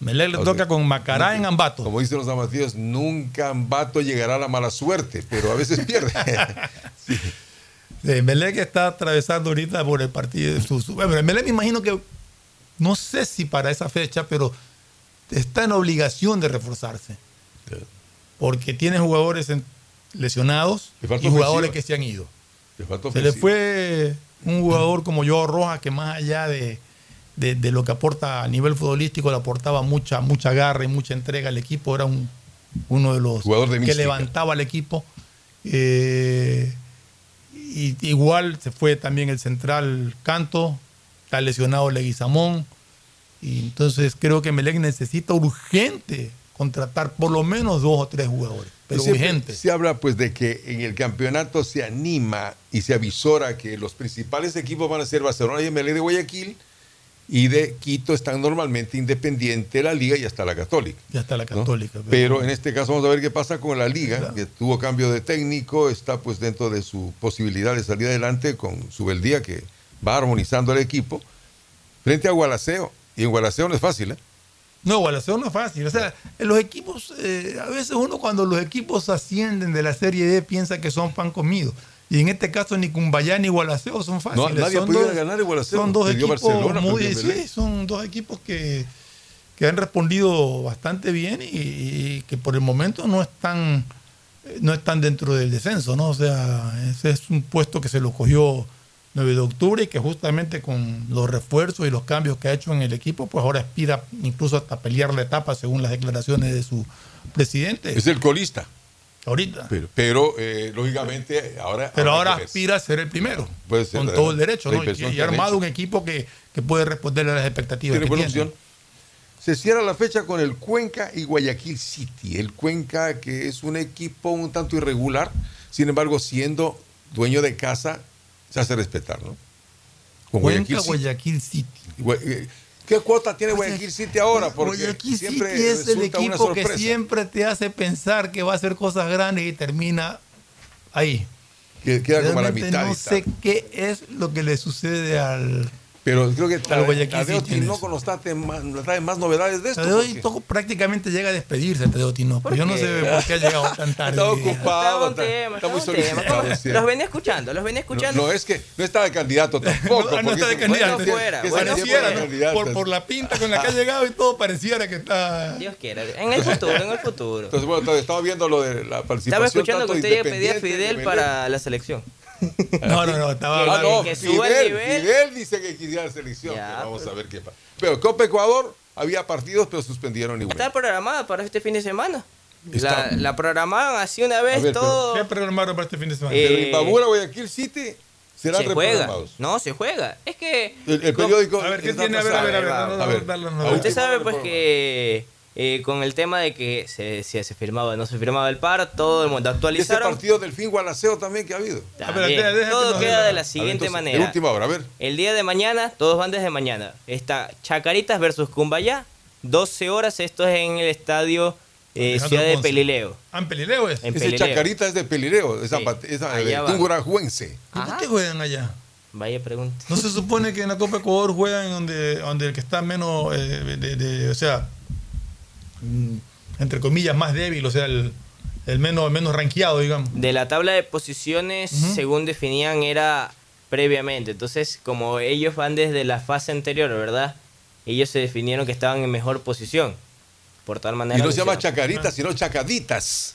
Melec le O toca sea, con Macará en Ambato. Como dicen los amatillos, nunca Ambato llegará a la mala suerte, pero a veces pierde. Sí, Melec está atravesando ahorita por el partido. Su, su- bueno, Melec me imagino que, no sé si para esa fecha, pero está en obligación de reforzarse. Porque tiene jugadores en- lesionados Le y jugadores ofensiva. que se han ido. Se le fue un jugador como Joao Rojas que más allá de, de- de lo que aporta a nivel futbolístico, le aportaba mucha, mucha garra y mucha entrega al equipo. Era un, uno de los de que mística. levantaba al equipo. Eh, Y igual se fue también el central Canto, está lesionado Leguizamón. Y entonces creo que Melec necesita urgente contratar por lo menos dos o tres jugadores. Pero Siempre urgente. Se habla pues de que en el campeonato se anima y se avisora que los principales equipos van a ser Barcelona y MLE de Guayaquil y de Quito están normalmente independiente la liga y hasta la católica. Ya está la ¿no? católica. Pero en este caso vamos a ver qué pasa con la liga, que tuvo cambio de técnico, está pues dentro de su posibilidad de salir adelante con su beldía que va armonizando el equipo frente a Gualaceo. Y en Gualaceo no es fácil, ¿eh? No, Gualaceo no es fácil. O sea, los equipos, eh, a veces uno cuando los equipos ascienden de la Serie D piensa que son pan comido. Y en este caso ni Cumbayá ni Gualaceo son fáciles. No, nadie son dos, ganar Gualaceo. Son dos equipos muy, sí, son dos equipos que, que han respondido bastante bien y, y que por el momento no están, no están dentro del descenso, ¿no? O sea, ese es un puesto que se lo cogió 9 de octubre y que justamente con los refuerzos y los cambios que ha hecho en el equipo, pues ahora aspira incluso hasta pelear la etapa según las declaraciones de su presidente. Es el colista. Ahorita. Pero, pero, eh, lógicamente ahora... Pero ahora aspira a ser el primero, Puede ser, con la- todo el derecho, ¿no? Y, ha armado un equipo que, que puede responder a las expectativas Tiene que tiene. opción. Se cierra la fecha con el Cuenca y Guayaquil City. El Cuenca, que es un equipo un tanto irregular, sin embargo, siendo dueño de casa, se hace respetar, ¿no? Con Cuenca, City. Guayaquil City. Eh, ¿Qué cuota tiene Guayaquil City ahora? Porque Guayaquil City siempre es el equipo que siempre te hace pensar que va a hacer cosas grandes y termina ahí. Que queda como a la mitad. no sé qué es lo que le sucede al, Pero creo que Guayaquil Tadeo en Tinoco nos trae más, nos trae más novedades de esto. Tadeo porque- Tinoco prácticamente llega a despedirse, Tadeo Tinoco. Yo no sé por qué ha llegado tan tarde. Está ocupado, Estaba está, tema, está muy estaba solicitado. Los venía escuchando, los venía escuchando. No, no, es que no está de candidato tampoco. No, no porque está de candidato. Bueno fuera, Que bueno pareciera, fuera. Por, por la pinta con la que ha llegado y todo, pareciera que está. Dios quiera. En el futuro, en el futuro. Entonces, bueno, estaba viendo lo de la participación. Estaba escuchando que usted ya pedía a Fidel para la selección. No, no, no, estaba. Ah, no, que suba el nivel. Fidel dice que quería la selección. Ya, vamos pues. a ver qué pasa. Pero Copa Ecuador había partidos, pero suspendieron igual. Está programada para este fin de semana. La, la programaron así una vez A ver, todo. ¿Qué programaron para este fin de semana? Eh, Imbabura, Guayaquil City serán se juega. reprogramados. No, se juega. Es que. El, el periódico. A ver, ¿qué tiene? A ver, a ver, a ver. no, no, A ver, dar las a novedades. Usted sabe pues que eh, con el tema de que se, si se firmaba o no se firmaba el paro, todo el mundo Y ese actualizaron. partido del fin Gualaceo también que ha habido. También. déjate todo queda de la ver, siguiente entonces, manera. En última hora, a ver. El día de mañana, todos van desde mañana. Está Chacaritas versus Cumbayá, 12 horas. Esto es en el estadio eh, Ciudad de Ponce. Pelileo. Ah, en Pelileo es. En Ese Pelileo. Chacarita es de Pelireo, esa, Sí. esa Allá de. Tungurajuense. ¿Y por qué juegan allá? Vaya pregunta. ¿No se supone que en la Copa Ecuador juegan donde, donde el que está menos, eh, de, de- o sea, entre comillas, más débil, o sea, el, el menos, el menos rankeado, digamos? De la tabla de posiciones, según definían, era previamente. Entonces, como ellos van desde la fase anterior, ¿verdad? Ellos se definieron que estaban en mejor posición. Por tal manera. Y no se llama. Chacaritas, sino Chacaditas.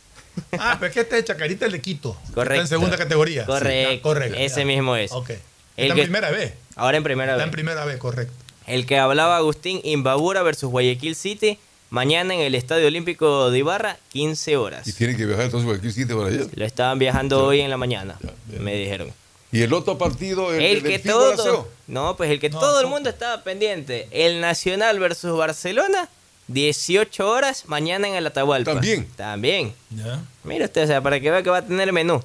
Ah, pero es que este de Chacarita le quito. Correcto. Está en segunda categoría. Sí, Correcto. ya, correcto. Ese ya. mismo es. Ok. El Está que- en primera vez. Ahora en primera Está vez. en primera vez, correcto. El que hablaba Agustín Imbabura versus Guayaquil City. Mañana en el Estadio Olímpico de Ibarra, 15 horas. Y tienen que viajar entonces Guayaquil City para allá. Lo estaban viajando hoy en la mañana, me dijeron. Y el otro partido, el, El el que todo, no, pues el que No, todo el mundo estaba pendiente. El Nacional versus Barcelona, 18 horas mañana en el Atahualpa. También. También. Ya. Mira usted, o sea, para que vea que va a tener menú.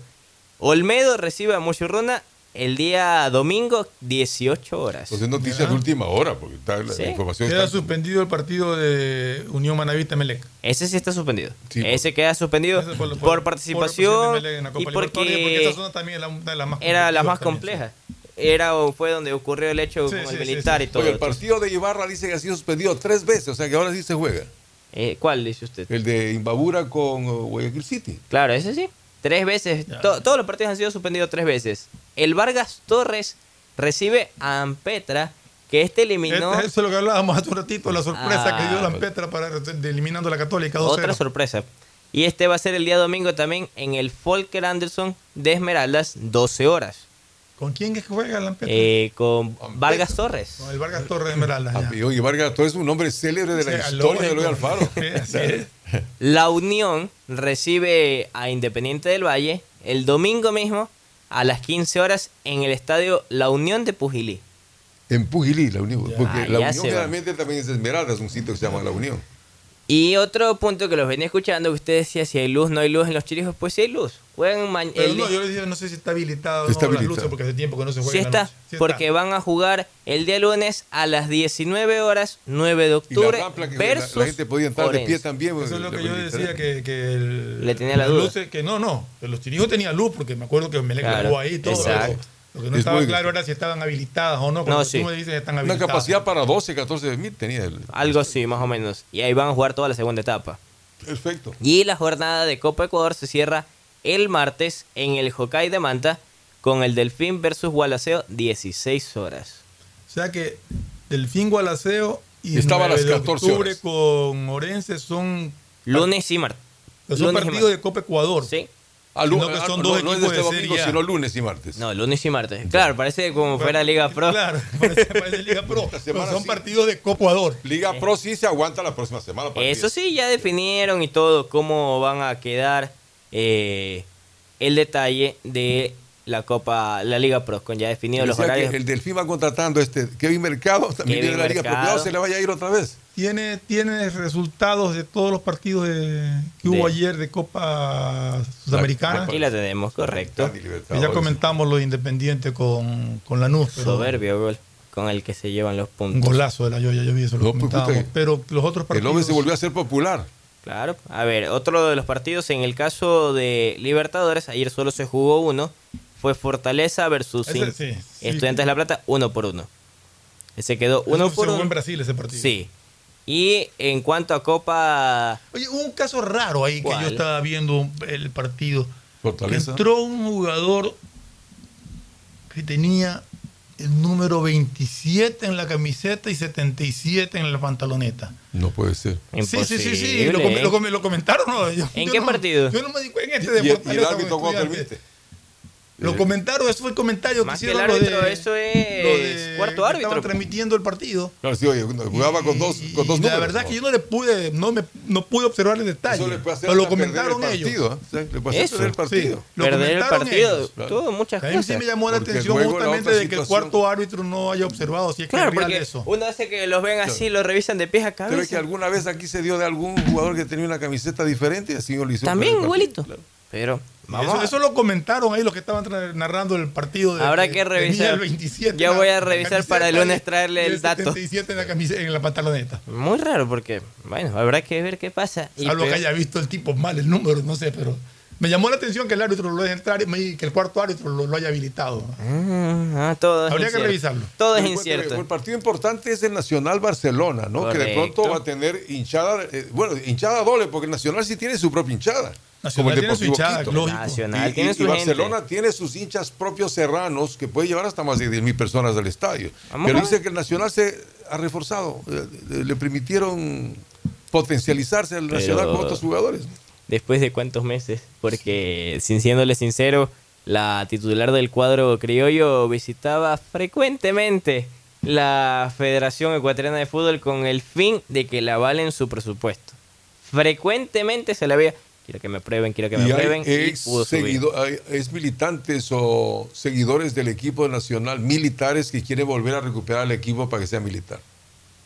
Olmedo recibe a Muchurruna el día domingo, 18 horas. Entonces noticias de última hora, porque está la, Sí. la información Queda está- suspendido el partido de Unión Manavita Melec. Ese sí está suspendido. Sí, por- Ese queda suspendido por, por- por- participación en la Copa y porque, porque esa zona también es la, una de las más era la más también, compleja. Era o fue donde ocurrió el hecho Sí, con sí, el militar sí. y todo. Oye, el partido de Ibarra dice que ha sido suspendido tres veces, o sea que ahora sí se juega. Eh, ¿Cuál dice usted? El de Imbabura con uh, Guayaquil City. Claro, ese sí. Tres veces. To- todos los partidos han sido suspendidos tres veces. El Vargas Torres recibe a Ampetra, que este eliminó Este- eso es lo que hablábamos hace un ratito, la sorpresa Ah, que dio la Petra para eliminando a la Católica 2-0. otra sorpresa. Y este va a ser el día domingo también en el Volker Anderson de Esmeraldas, 12 horas. ¿Con quién es que juega la Petra? Eh, con Ampetra. Vargas Torres. Con el Vargas Torres de Esmeralda. ya. Ah, y oye, Vargas, todo es un nombre célebre de la historia de. Eloy Alfaro. La Unión recibe a Independiente del Valle el domingo mismo a las 15 horas en el estadio La Unión de Pujilí. En Pujilí, la Unión. Porque Ah, la Unión va. generalmente también es Esmeralda, es un sitio que se llama La Unión. Y otro punto que los venía escuchando, que usted decía si hay luz, no hay luz en los chirijos, pues sí hay luz. Juegan mañana. Pero no, yo les digo, no sé si está habilitado Está no las habilitado. luces porque hace tiempo que no se juega Sí la está, noche. Sí porque van a jugar el día lunes a las 19 horas, 9 de Y la octubre, que la, versus la gente podía entrar de pie Orense. también. Eso es lo la que yo decía que, que el- Le tenía la duda. luces- que no, no, los chirijos tenían luz porque me acuerdo que Melec Claro, grabó ahí y todo. exacto. pero Lo que no Es estaba muy- claro era si estaban habilitadas o no. Cuando No, tú sí. me dices que están Una habilitadas. capacidad para 12, 14 mil tenía el. Algo así, más o menos. Y ahí van a jugar toda la segunda etapa. Perfecto. Y la jornada de Copa Ecuador se cierra el martes en el Hokkaido de Manta con el Delfín versus Gualaceo, 16 horas. O sea que Delfín Gualaceo y Estaba a las 9 de 14 octubre horas. con Orense son, Lunes y martes. son partidos de Copa Ecuador. Sí. Ah, Sino que ah, son no, dos no es equipos este de domingo, Serie sino lunes y martes. No, lunes y martes. Claro, parece como fuera Liga Pro. Claro, parece, parece Liga Pro. pero son sí. partidos de Copa Ecuador. Liga Pro sí se aguanta la próxima semana. Eso sí, ya definieron y todo cómo van a quedar eh, el detalle de la Copa, la Liga Pro, con ya definidos los que horarios. el Delfín va contratando este Kevin Mercado, también Kevin viene de la Liga Pro. Cuidado, se le vaya a ir otra vez. Tiene, tiene resultados de todos los partidos de- que hubo De- ayer de Copa Sudamericana. Aquí la tenemos, correcto. Y ya comentamos lo de Independiente con, con Lanús, pero Soberbio gol con el que se llevan los un puntos. golazo de la Yoya, yo vi eso, lo No, comentábamos. pero los otros El partidos... hombre se volvió a ser popular. Claro. A ver, otro de los partidos, en el caso de Libertadores, ayer solo se jugó uno, fue Fortaleza versus Ese In- sí, sí. Estudiantes de La Plata, uno por uno. Se quedó uno por se jugó uno. en Brasil ese partido. Sí. Y en cuanto a Copa... Oye, hubo un caso raro ahí que yo estaba viendo el partido. Fortaleza. Entró un jugador que tenía el número 27 en la camiseta y 77 en la pantaloneta. No puede ser. Sí, sí, sí, sí. Lo, com- lo com- lo comentaron, ¿no? Yo- ¿En yo qué no- partido? Yo no me di cuenta Y, este y el árbitro permite. Lo Eh, comentaron, eso fue el comentario Más que que el hicieron lo árbitro, de, eso lo es de cuarto que árbitro. Estaban transmitiendo el partido. Claro, sí, oye, jugaba con dos, con dos Y números. la verdad ¿no? que yo no le pude, no me no pude observar el detalle. Eso le puede hacer pero lo comentaron el ellos. partido, ¿eh? Eso, perder el partido. sí. Lo perder el partido, ellos, claro. todo, muchas A mí cosas. sí me llamó la Porque atención la justamente de que el cuarto árbitro no haya observado si es Claro, que es porque eso. uno hace que los ven así, lo revisan de pies a ¿Cree que cabeza. alguna vez aquí se dio de algún jugador que tenía una camiseta diferente y así lo hizo? También el igualito. Pero vamos eso, eso lo comentaron ahí los que estaban narrando el partido. De, Habrá que revisar. el 27 Ya en la- voy a revisar para el lunes traerle y el dato. 77 en la, camiseta, en la pantaloneta. Muy raro porque, bueno, habrá que ver qué pasa. Y Algo que haya visto el tipo mal, el número, no sé, pero me llamó la atención que el árbitro lo deje entrar y que el cuarto árbitro lo, lo haya habilitado. Ah, ah, es Habría que revisarlo. Todo es incierto. El partido importante es el Nacional Barcelona, ¿no? Que de pronto va a tener hinchada, eh, bueno, hinchada doble, porque el Nacional sí tiene su propia hinchada. Nacional como el tiene hinchada. Nacional Y, tiene y- su y gente. Barcelona tiene sus hinchas propios serranos que puede llevar hasta más de 10 mil personas al estadio. Vamos Pero dice que el Nacional se ha reforzado, eh, le permitieron potencializarse al Pero- Nacional con otros jugadores. Después de cuántos meses, porque sin siéndole sincero, la titular del cuadro criollo visitaba frecuentemente la Federación Ecuatoriana de Fútbol con el fin de que le avalen su presupuesto. Frecuentemente se le había, quiero que me prueben, quiero que me Y hay prueben, y ex pudo subir. seguido- hay ex militantes o seguidores del equipo nacional, militares que quieren volver a recuperar el equipo para que sea militar.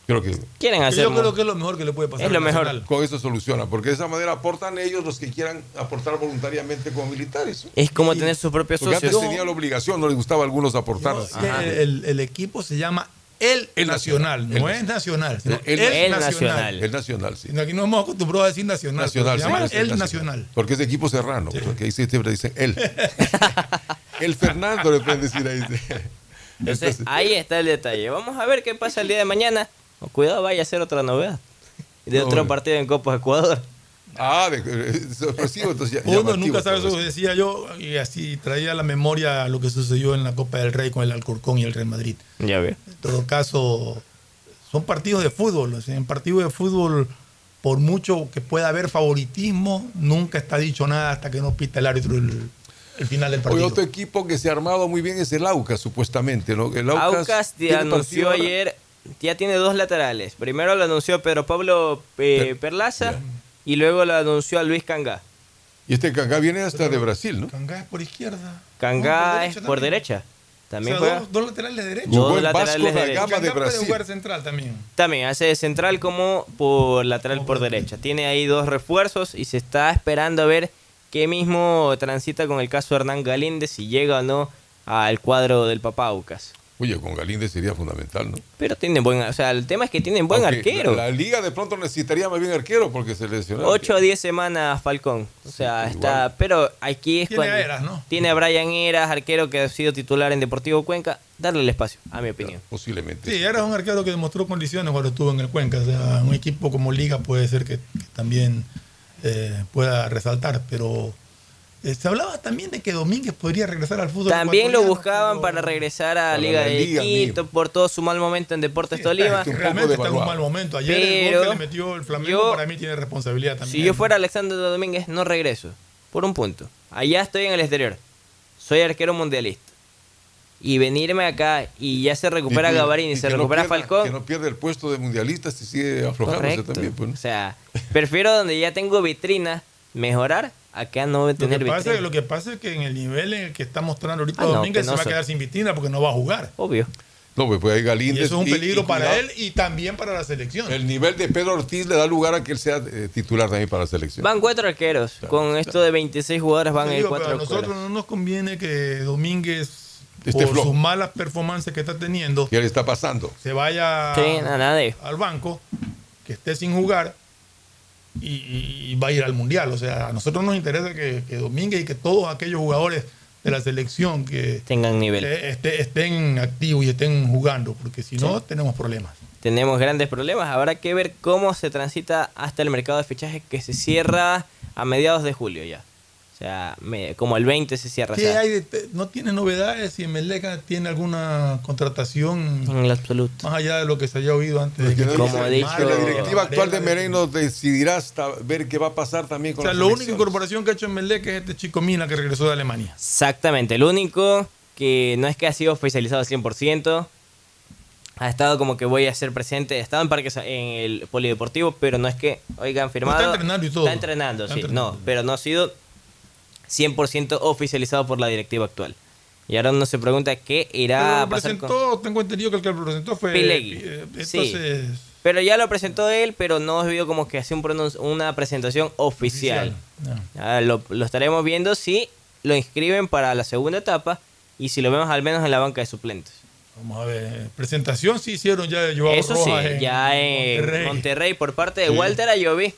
Creo que Quieren Yo hacerlo. creo que es lo mejor que le puede pasar. Es lo al mejor. Con eso soluciona, porque de esa manera aportan ellos los que quieran aportar voluntariamente como militares. Es como tener sus propios Porque antes socios. tenía la obligación, no les gustaba a algunos aportar. Que el, el equipo se llama El, El Nacional, Nacional, no el es Nacional, sino El- El, el Nacional. Nacional. El nacional, sí. Aquí nos hemos acostumbrado a decir Nacional. Nacional, se llama sí, El Nacional. Porque es equipo serrano, porque ahí sí siempre dicen él. el Fernando le pueden decir ahí. Entonces, ahí está el detalle. Vamos a ver qué pasa el día de mañana. Cuidado, vaya a ser otra novedad. De No, otro bueno. partido en Copa Ecuador. Ah, de, eh, sorpresivo, entonces ya- Uno nunca sabe eso, decía yo, y así traía a la memoria lo que sucedió en la Copa del Rey con el Alcorcón y el Real Madrid. Ya veo. En todo caso, son partidos de fútbol. o sea, en partidos de fútbol, por mucho que pueda haber favoritismo, nunca está dicho nada hasta que no pita el árbitro el, el final del Hoy partido. otro equipo que se ha armado muy bien es el Aucas, supuestamente, ¿no? El Aucas, Aucas te tiene anunció ayer, ya tiene dos laterales. Primero lo anunció Pedro Pablo eh, Perlaza y luego lo anunció a Luis Canga. Y este Cangá viene hasta de Brasil, ¿no? Cangá es por izquierda. Cangá No, es por derecha. También o sea, dos, dos laterales derechos. Dos laterales. Cangá Gama de puede jugar central también. También hace de central como por lateral por derecha. Tiene ahí dos refuerzos y se está esperando a ver qué mismo transita con el caso de Hernán Galíndez, si llega o no al cuadro del Papaucas. Oye, con Galíndez sería fundamental, ¿no? Pero tienen buen, o sea, el tema es que tienen buen Aunque arquero. La, la liga de pronto necesitaría más bien arquero porque se lesionó. 8 a 10 semanas Falcón. O sea, está. Pero aquí es Tiene cuando. a Eras, ¿no? Tiene a Brian Eras, arquero que ha sido titular en Deportivo Cuenca. Darle el espacio, a mi opinión. Posiblemente. Sí, era un arquero que demostró condiciones cuando estuvo en el Cuenca. O sea, un equipo como Liga puede ser que, que también eh, pueda resaltar, pero se hablaba también de que Domínguez podría regresar al fútbol. También lo buscaban para regresar a Para Liga la de Liga, Quito por todo su mal momento en Deportes Tolima. Que realmente está en un mal momento. Ayer el gol que le metió el Flamengo yo- para mí tiene responsabilidad también. Si yo fuera Alexander Domínguez, no regreso. Por un punto. Allá estoy en el exterior. Soy arquero mundialista. Y venirme acá y ya se recupera Y que- Gavarini, y se no recupera pierda- Falcón. Que no pierde el puesto de mundialista si sigue aflojándose Correcto. también. Pues, ¿no? O sea, prefiero donde ya tengo vitrina mejorar, acá no Lo tener que, pasa, vitrina. lo que pasa es que en el nivel en el que está mostrando ahorita Ah, no, Domínguez se va a quedar sin vitrina porque no va a jugar. Obvio. No, pues, pues hay Y Galíndez. eso es un peligro para él y también para la selección. El nivel de Pedro Ortiz le da lugar a que él sea eh, titular también para la selección. Van cuatro arqueros. Con esto de 26 jugadores van digo, cuatro pero a nosotros no nos conviene que Domínguez, Esté por sus malas performances que está teniendo, ¿Qué le está pasando? se vaya Sí, a nadie. al banco, que esté sin jugar y, y- va a ir al mundial. O sea, a nosotros nos interesa que, que Domínguez y que todos aquellos jugadores de la selección que Tengan nivel. esté- estén activos y estén jugando, porque si no, tenemos problemas. Tenemos grandes problemas. Habrá que ver cómo se transita hasta el mercado de fichajes que se cierra a mediados de julio ya. O sea, me- como el 20 se cierra. o ¿Qué sea, hay de te- ¿No tiene novedades si Meleca tiene alguna contratación en el absoluto. más allá de lo que se haya oído antes de que Como el dicho- la directiva actual de Mereno decidirá hasta ver qué va a pasar también O con sea, la única incorporación que ha hecho en Meleca es este chico Mina que regresó de Alemania. Exactamente. El único que no es que ha sido oficializado al 100%. Ha estado como que voy a ser presente. Ha estado en parques en el polideportivo, pero no es que, oigan, firmado. Está entrenando y todo. Está entrenando, Está sí. entrenando. No, pero no ha sido 100% oficializado por la directiva actual. Y ahora uno se pregunta qué irá Pero a con. presentó, tengo entendido que el que lo presentó fue Pilegui. eh, Sí. Pero ya lo presentó él, pero no habido como que así un una presentación oficial. Ah, lo, lo estaremos viendo si lo inscriben para la segunda etapa y si lo vemos al menos en la banca de suplentes. vamos a ver, presentación sí hicieron ya de Joao Eso sí, en ya en Monterrey. Monterrey. por parte de Sí. Walter Ayoví,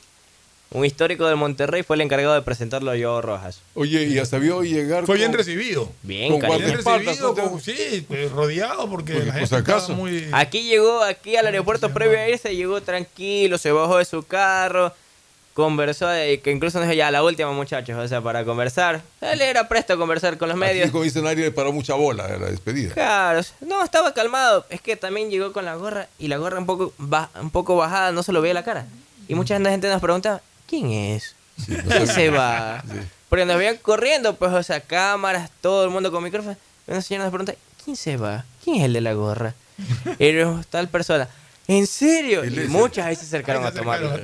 un histórico del Monterrey, fue el encargado de presentarlo a Joao Rojas. Oye, y hasta vio llegar. Fue bien recibido. Bien, Con. Bien recibido, sí, pues, rodeado porque la gente si acaso. estaba muy... Aquí llegó, aquí al aeropuerto previo a irse, llegó tranquilo, se bajó de su carro, conversó, eh, que incluso nos dijo ya la última muchachos, o sea, para conversar. Él era presto a conversar con los medios. Aquí, como dice nadie le paró mucha bola a la despedida. Claro, no, estaba calmado. Es que también llegó con la gorra y la gorra un poco, ba- un poco bajada, no se lo veía la cara. Y mucha gente nos preguntaba, ¿quién es? ¿Quién se va? Porque nos veían corriendo, pues, o sea, cámaras, todo el mundo con micrófono. Y una señora nos pregunta, ¿quién se va? ¿Quién es el de la gorra? Era tal persona. ¿En serio? Y muchas ahí se acercaron a tomarlo.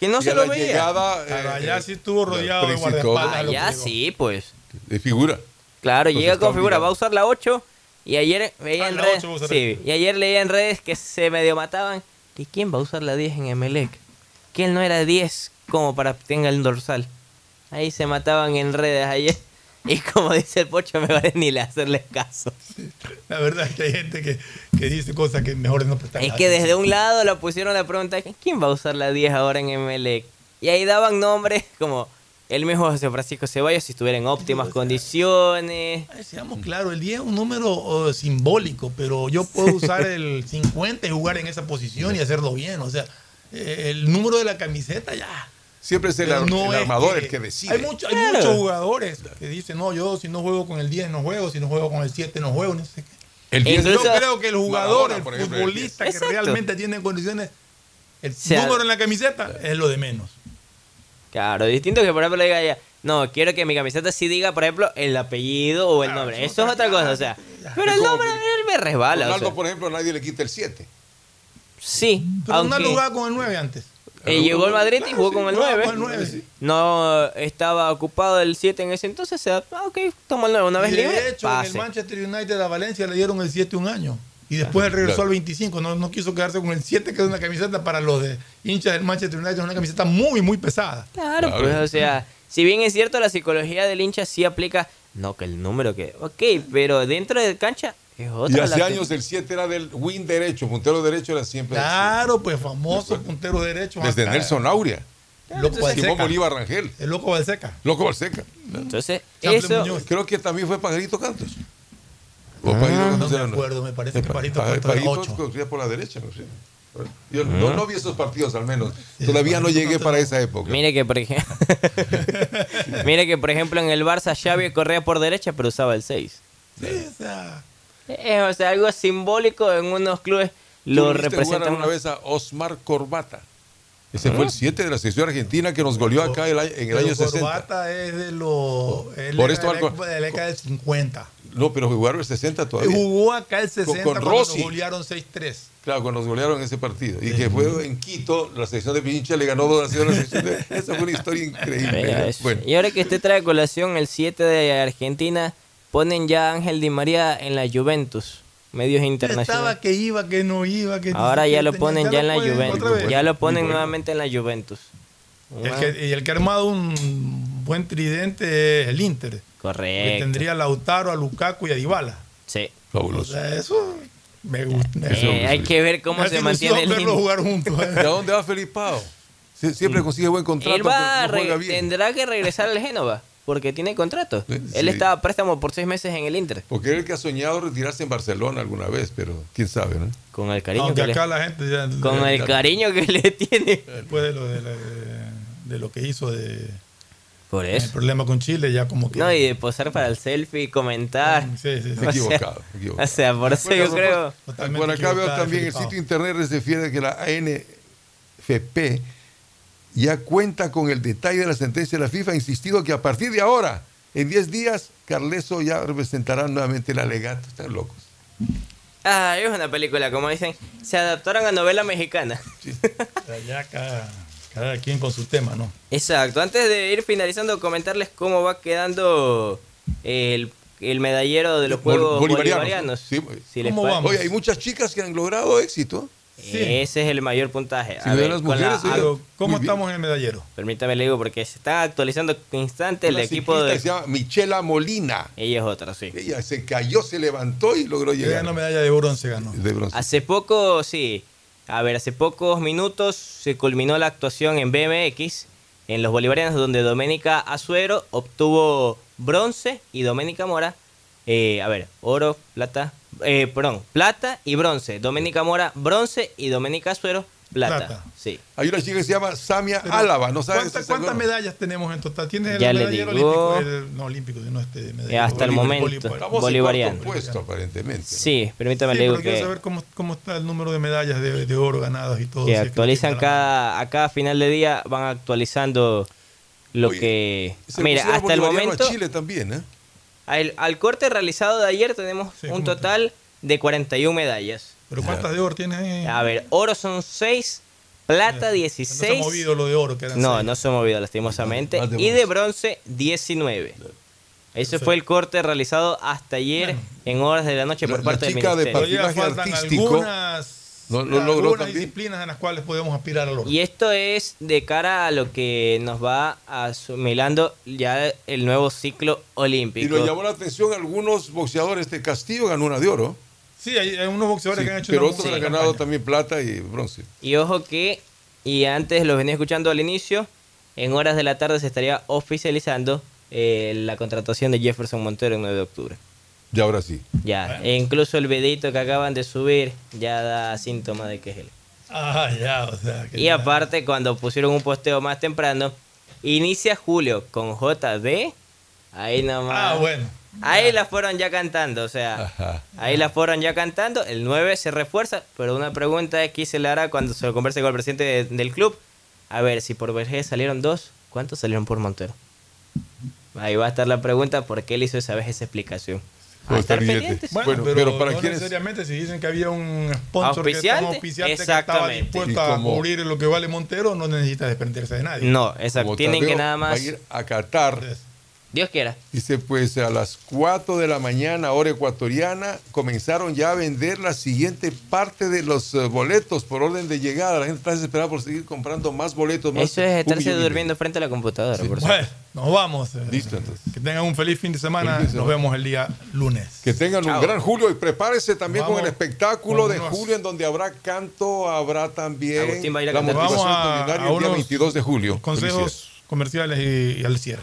Que no Y se lo veía. llegada, Claro, eh, allá sí estuvo rodeado de guardaespaldas. Allá llegó. sí, pues. De figura. Claro, llega con figura, va a usar la 8 y ayer veía Ah, en redes, 8 va a usar sí, y ayer leía en redes que se medio mataban que quién va a usar la 10 en Emelec, que él no era 10 como para que tenga el dorsal. Ahí se mataban en redes ayer y como dice el pocho me vale ni le hacerles caso. La verdad es que hay gente que, que dice cosas que mejor no prestar Es que desde un lado lo pusieron la pregunta, ¿quién va a usar la 10 ahora en Emelec? Y ahí daban nombres como el mismo José Francisco Ceballos si estuviera en óptimas condiciones. Ay, Seamos claros, el 10 es un número oh, simbólico, pero yo puedo usar el 50 y jugar en esa posición y hacerlo bien. O sea, eh, el número de la camiseta ya. Siempre es el, no el es armador que- el que decide. Hay, mucho- hay Claro. muchos jugadores que dicen, no, yo si no juego con el 10 no juego, si no juego con el 7 no juego, no sé qué. El 10 incluso- Yo creo que el jugador, Maradona, el por ejemplo, el futbolista que realmente tiene condiciones, el sea, número en la camiseta es lo de menos. Claro, distinto que por ejemplo diga ella, no, quiero que mi camiseta sí diga, por ejemplo, el apellido o el Claro, nombre. eso Eso es otra cosa, o sea. Pero el nombre que- él me resbala. o Ronaldo, sea. por ejemplo, nadie le quita el 7. Sí, Pero aunque Ronaldo jugaba con el 9 antes. Eh, llegó al Madrid y Claro, jugó sí, con el jugaba 9. con el nueve, sí. No estaba ocupado el 7 en ese entonces. Se adaptó, ah, ok, toma el 9 una vez Y libre. de hecho, en el pase. Manchester United a Valencia le dieron el 7 un año. Y después él regresó Claro. al 25. No, no quiso quedarse con el 7, que es una camiseta para los de hinchas del Manchester United. Es una camiseta muy, muy pesada. Claro, pues, o sea, si bien es cierto, la psicología del hincha sí aplica. No, que el número que. Ok, pero dentro de cancha. Y hace la que- años el 7 era del win derecho, puntero derecho era siempre Claro, pues famoso puntero derecho. Desde acá. Nelson Aurea. Loco Simón Balseca. Bolívar Rangel. El loco Balseca. Loco Balseca. Entonces, eso. Creo que también fue Pajarito Cantos. O Ah, Pajarito No Cantos me era- acuerdo, me parece que Pa- fue Pajarito 8. corría por la derecha, no sé. Yo no, no vi esos partidos al menos. Todavía no llegué para esa época. Mire que por ejemplo. Mire que por ejemplo en el Barça Xavi corría por derecha, pero usaba el 6. Sí, o sea, Es o sea, algo simbólico en unos clubes lo ¿Tú viste jugar representan. alguna vez a Osmar Corbata? Ese fue el 7 de la selección argentina que nos goleó acá el año- en el pero año 60. Corbata es de los. Por esto de la de la década del 50. No, pero jugaron el 60 todavía. Jugó acá el 60 con cuando Rossi. nos golearon 6-3. Claro, cuando nos golearon en ese partido. Y que fue en Quito, la selección de Pincha le ganó 2 a 0 a la selección de... Esa fue una historia increíble. Bueno, Y ahora que usted trae a colación el 7 de Argentina, ponen ya a Ángel Di María en la Juventus. Medios internacionales. Estaba que iba, que no iba, que Ahora ya lo ponen ya en la Juventus. Ya lo ponen nuevamente en la Juventus. Y el, que, y el que ha armado un buen tridente es el Inter. Que Correcto. tendría a Lautaro, a Lukaku y a Dybala. Sí. O fabuloso. sea, eso me gusta. Eh, hay que ver cómo Me se mantiene el Inter. jugar juntos. ¿Y a dónde va Felipao? Sie- Siempre consigue buen contrato, Él va no juega bien. tendrá que regresar al Génova porque tiene contrato. Él estaba a préstamo por seis meses en el Inter. Porque él que ha soñado retirarse en Barcelona alguna vez, pero quién sabe, ¿no? Con el cariño Aunque que le- acá la gente ya- con ya- el cariño que le tiene. Después de lo, de, la- de lo que hizo de Por el eso. problema con Chile, ya como que. No, y de posar para el selfie y comentar. Sí, sí, sí. O sea, Equivocado, equivocado. O sea, por eso Bueno, yo creo. Totalmente Por acá veo también el sitio internet refiere que la ANFP ya cuenta con el detalle de la sentencia de la FIFA, ha insistido que a partir de ahora, en 10 días, Carleso ya representará nuevamente el alegato. Están locos. Ah, es una película, como dicen. Se adaptaron a novela mexicana. Sea, ya cada, cada quien con su tema, ¿no? Exacto. Antes de ir finalizando, comentarles cómo va quedando el, el medallero de los Bol- Juegos bolivarianos, Bolivarianos. ¿no? Sí, Si les ¿Cómo vamos? Oye, hay muchas chicas que han logrado éxito. Ese es el mayor puntaje. Si A ver, las la- mujeres, Pero, ¿cómo estamos en el medallero? Permítame le digo porque se está actualizando constante el equipo de... se llama Michela Molina. Ella es otra, sí. Ella se cayó, se levantó y logró Ella llegar. ganó medalla de bronce, ganó. De bronce. Hace poco, sí. A ver, hace pocos minutos se culminó la actuación en BMX en los bolivarianos donde Doménica Azuero obtuvo bronce y Doménica Mora, eh, a ver, oro, plata, eh, perdón, plata y bronce. Doménica Mora, bronce y Doménica Azuero, plata. Plata. Sí. Hay una chica que se llama Samia Pero, Álava, ¿no sabes? ¿Cuántas, cuántas medallas tenemos en total? ¿Tienes Ya el le medallero digo. olímpico? El- no olímpico, sino este medallero. Eh, hasta el momento. Bolivariano. puesto, aparentemente. Sí, permítame Sí, le digo quiero que, saber cómo, cómo está el número de medallas de, de oro ganadas y todo. que si actualizan cada, a cada final de día, van actualizando lo Oye, que... Se Mira, hasta el momento... a Chile también, ¿eh? Al, al corte realizado de ayer tenemos Sí, un ¿cómo total de 41 medallas. ¿Pero cuántas de oro tienes ahí? A ver, oro son 6, plata No se ha 16. movido lo de oro, que eran No, seis. no se ha movido lastimosamente. De Y de bronce 19. Ese fue el corte realizado hasta ayer en horas de la noche La- por la parte del chica de ministerio. Todavía patinaje faltan artístico, algunas, no- no logró algunas también. disciplinas en las cuales podemos aspirar al oro. Y esto es de cara a lo que nos va asimilando ya el nuevo ciclo Y olímpico. nos llamó la atención algunos boxeadores. Este Castillo ganó una de oro. Sí, hay, hay unos boxeadores Sí, que han hecho pero otros han ganado campaña. también plata y bronce. Y ojo que, y antes los venía escuchando al inicio, en horas de la tarde se estaría oficializando eh, la contratación de Jefferson Montero el 9 de octubre. Y ahora sí. Ya, e incluso el videito que acaban de subir ya da síntoma de que es él. Ah, ya, o sea. que Y ya- aparte, cuando pusieron un posteo más temprano, inicia julio con JD, ahí nomás. Ah, bueno. Ahí la fueron ya cantando, o sea, Ajá. ahí la fueron ya cantando. El 9 se refuerza, pero una pregunta aquí se le hará cuando se lo converse con el presidente de- del club. A ver, si por Vergés salieron dos, ¿cuántos salieron por Montero? Ahí va a estar la pregunta, ¿por qué él hizo esa vez esa explicación? Por estar pendientes. Bueno, Bueno, pero, pero para no quienes- necesariamente si dicen que había un sponsor que Auspiciante, estaba auspiciante que estaba exactamente. dispuesto a cubrir lo que vale Montero, no necesita desprenderse de nadie. No, exacto. Como Tienen que nada Va más. a ir a Qatar. Dios quiera. Dice, pues a las 4 de la mañana, hora ecuatoriana, comenzaron ya a vender la siguiente parte de los eh, boletos por orden de llegada. La gente está desesperada por seguir comprando más boletos. Más Eso es estarse durmiendo frente a la computadora, por Bueno, nos vamos. eh. Listo, entonces. Que tengan un feliz fin de semana. Fin de Nos vemos el día lunes. Que tengan Chao. un gran julio y prepárese también Vamos con el espectáculo con de unos- julio en donde habrá canto, habrá también Agustín va a ir a la cantar. motivación Vamos a- extraordinaria a el día unos 22 de julio. Consejos comerciales y, y al cierre.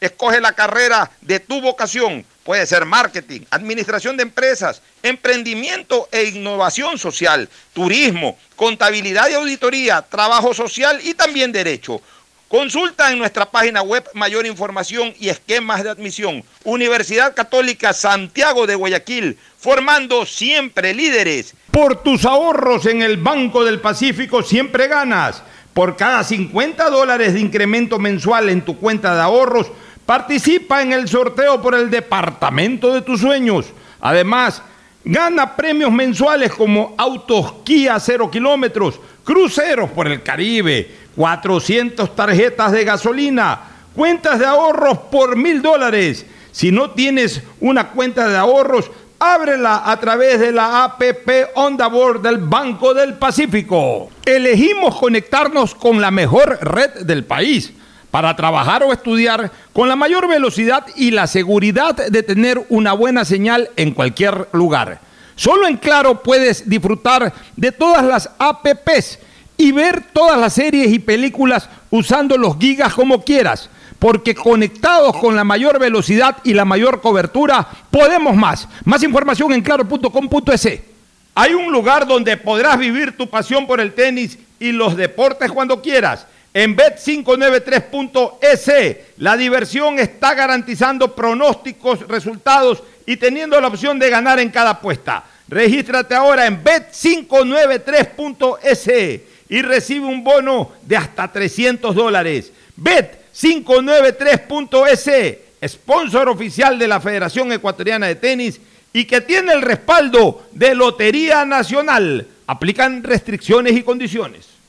Escoge la carrera de tu vocación. Puede ser marketing, administración de empresas, emprendimiento e innovación social, turismo, contabilidad y auditoría, trabajo social y también derecho. Consulta en nuestra página web mayor información y esquemas de admisión. Universidad Católica Santiago de Guayaquil, formando siempre líderes. Por tus ahorros en el Banco del Pacífico siempre ganas. Por cada 50 dólares de incremento mensual en tu cuenta de ahorros, participa en el sorteo por el departamento de tus sueños. Además, gana premios mensuales como autos Kia 0 kilómetros, cruceros por el Caribe, 400 tarjetas de gasolina, cuentas de ahorros por mil dólares. Si no tienes una cuenta de ahorros, ábrela a través de la APP Onda Board del Banco del Pacífico. Elegimos conectarnos con la mejor red del país para trabajar o estudiar con la mayor velocidad y la seguridad de tener una buena señal en cualquier lugar. Solo en Claro puedes disfrutar de todas las APPs y ver todas las series y películas usando los gigas como quieras, porque conectados con la mayor velocidad y la mayor cobertura, podemos más. Más información en claro.com.es. Hay un lugar donde podrás vivir tu pasión por el tenis y los deportes cuando quieras. En Bet593.es, la diversión está garantizando pronósticos, resultados y teniendo la opción de ganar en cada apuesta. Regístrate ahora en Bet593.es y recibe un bono de hasta 300 dólares. Bet593.es, sponsor oficial de la Federación Ecuatoriana de Tenis y que tiene el respaldo de Lotería Nacional. Aplican restricciones y condiciones.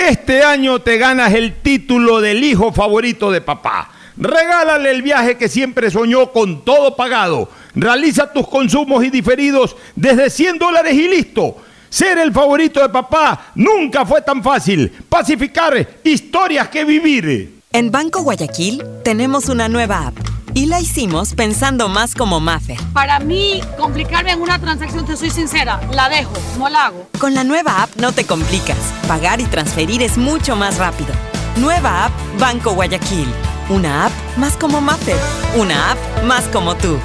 Este año te ganas el título del hijo favorito de papá. Regálale el viaje que siempre soñó con todo pagado. Realiza tus consumos y diferidos desde 100 dólares y listo. Ser el favorito de papá nunca fue tan fácil. Pacificar historias que vivir. En Banco Guayaquil tenemos una nueva app y la hicimos pensando más como Maffer. Para mí, complicarme en una transacción, te soy sincera, la dejo, no la hago. Con la nueva app no te complicas. Pagar y transferir es mucho más rápido. Nueva app Banco Guayaquil. Una app más como Maffer. Una app más como tú.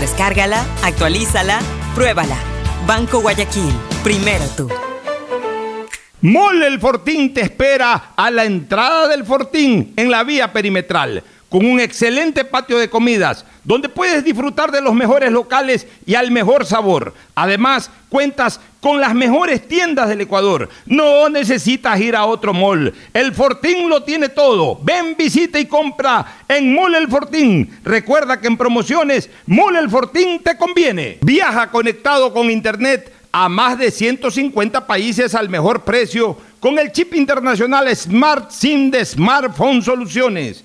Descárgala, actualízala, pruébala. Banco Guayaquil. Primero tú. Mole el Fortín te espera a la entrada del Fortín en la vía perimetral, con un excelente patio de comidas, donde puedes disfrutar de los mejores locales y al mejor sabor. Además, cuentas con las mejores tiendas del Ecuador. No necesitas ir a otro mall. El Fortín lo tiene todo. Ven, visita y compra en Mole el Fortín. Recuerda que en promociones, Mole el Fortín te conviene. Viaja conectado con internet a más de 150 países al mejor precio con el chip internacional Smart SIM de Smartphone Soluciones.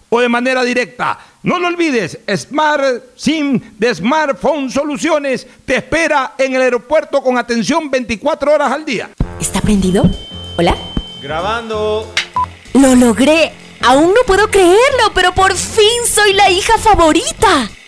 o de manera directa. No lo olvides, Smart SIM de Smartphone Soluciones te espera en el aeropuerto con atención 24 horas al día. ¿Está prendido? ¿Hola? Grabando. ¡Lo logré! Aún no puedo creerlo, pero por fin soy la hija favorita.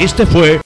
Este fue